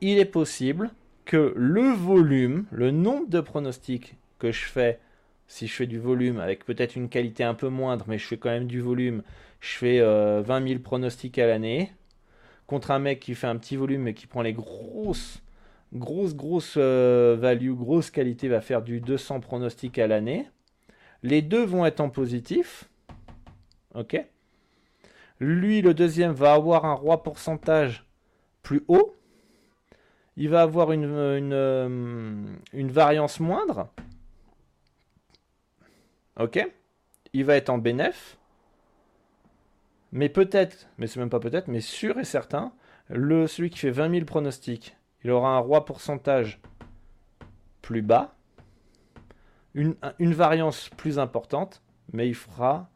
[SPEAKER 1] il est possible que le volume, le nombre de pronostics que je fais, si je fais du volume avec peut-être une qualité un peu moindre, mais je fais quand même du volume, je fais 20 euh, 000 pronostics à l'année, contre un mec qui fait un petit volume mais qui prend les grosses, grosses, grosses euh, value, grosse qualité, va faire du 200 pronostics à l'année. Les deux vont être en positif. Ok. Lui, le deuxième, va avoir un roi pourcentage plus haut. Il va avoir une, euh, variance moindre. Ok. Il va être en bénéf. Mais peut-être, mais c'est même pas peut-être, mais sûr et certain, le, celui qui fait 20 000 pronostics, il aura un roi pourcentage plus bas, une, variance plus importante, mais il fera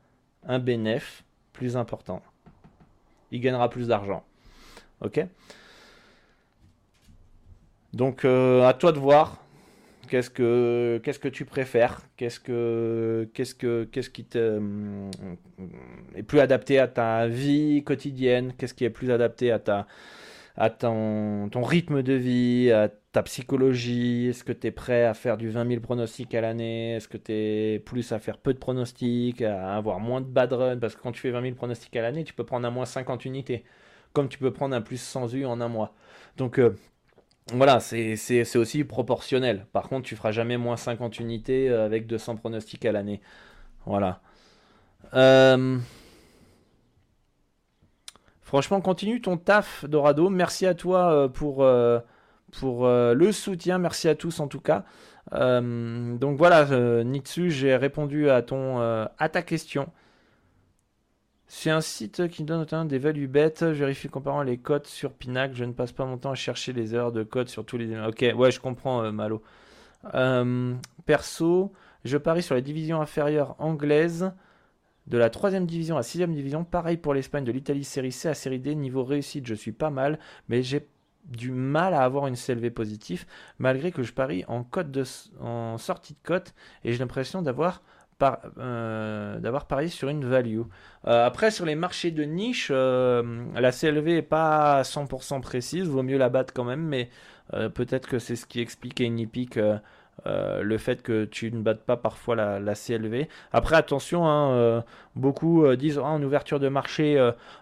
[SPEAKER 1] un bénéfice plus important. Il gagnera plus d'argent. Ok? Donc euh, à toi de voir Qu'est-ce que tu préfères? Qu'est-ce que qu'est-ce que qui te, euh, est plus adapté à ta vie quotidienne? Qu'est-ce qui est plus adapté à ta à ton, ton rythme de vie, à ta psychologie, est-ce que tu es prêt à faire du 20 000 pronostics à l'année, est-ce que tu es plus à faire peu de pronostics, à avoir moins de bad run, parce que quand tu fais 20 000 pronostics à l'année, tu peux prendre un moins 50 unités, comme tu peux prendre un plus 100 U en un mois. Donc euh, voilà, c'est aussi proportionnel. Par contre, tu feras jamais moins 50 unités euh, avec 200 pronostics à l'année. Voilà. Euh, franchement, continue ton taf, Dorado. Merci à toi pour pour euh, le soutien. Merci à tous en tout cas. Euh, donc voilà, euh, Nitsu, j'ai répondu à ta question. C'est un site qui donne notamment des values bêtes. Je vérifie comparant les codes sur Pinac. Je ne passe pas mon temps à chercher les erreurs de code sur tous les. Ok, ouais, je comprends, Malo. perso, je parie sur la division inférieure anglaise. De la troisième division à la sixième division, pareil pour l'Espagne, de l'Italie série C à série D, niveau réussite, je suis pas mal, mais j'ai du mal à avoir une CLV positif, malgré que je parie en, de, en sortie de cote et j'ai l'impression d'avoir euh, d'avoir parié sur une value. Euh, après, sur les marchés de niche, euh, la CLV n'est pas 100% précise, vaut mieux la battre quand même, mais peut-être que c'est ce qui explique à euh, le fait que tu ne battes pas parfois la, CLV. Après, attention, hein, beaucoup disent ah, en ouverture de marché,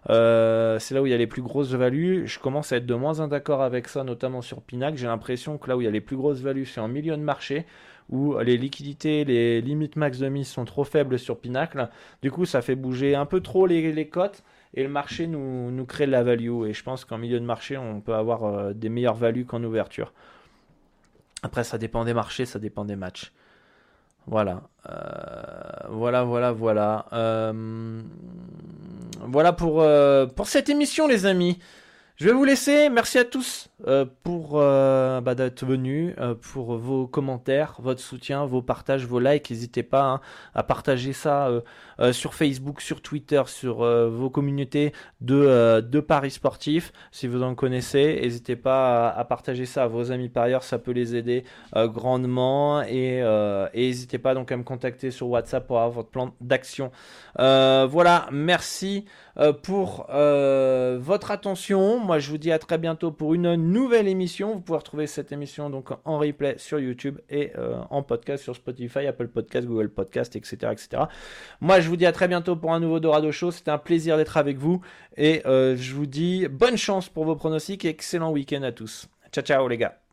[SPEAKER 1] c'est là où il y a les plus grosses values. Je commence à être de moins en d'accord avec ça, notamment sur Pinac. J'ai l'impression que là où il y a les plus grosses values, c'est en milieu de marché où les liquidités, les limites max de mise sont trop faibles sur Pinacle. Du coup, ça fait bouger un peu trop les, cotes et le marché nous, nous crée de la value. Et je pense qu'en milieu de marché, on peut avoir des meilleures values qu'en ouverture. Après, ça dépend des marchés, ça dépend des matchs. Voilà. Euh, voilà, voilà, voilà. Euh, voilà pour, euh, cette émission, les amis. Je vais vous laisser. Merci à tous euh, pour euh, bah, d'être venus, euh, pour vos commentaires, votre soutien, vos partages, vos likes. N'hésitez pas hein, à partager ça sur Facebook, sur Twitter, sur vos communautés de, de paris sportifs. Si vous en connaissez, n'hésitez pas à, partager ça à vos amis parieurs. Ça peut les aider grandement. Et n'hésitez pas donc à me contacter sur WhatsApp pour avoir votre plan d'action. voilà. Merci pour votre attention. Moi, je vous dis à très bientôt pour une nouvelle émission. Vous pouvez retrouver cette émission donc en replay sur YouTube et euh, en podcast sur Spotify, Apple Podcast, Google Podcast, etc., etc. Moi, je vous dis à très bientôt pour un nouveau Dorado Show. C'était un plaisir d'être avec vous et euh, je vous dis bonne chance pour vos pronostics et excellent week-end à tous. Ciao, ciao les gars.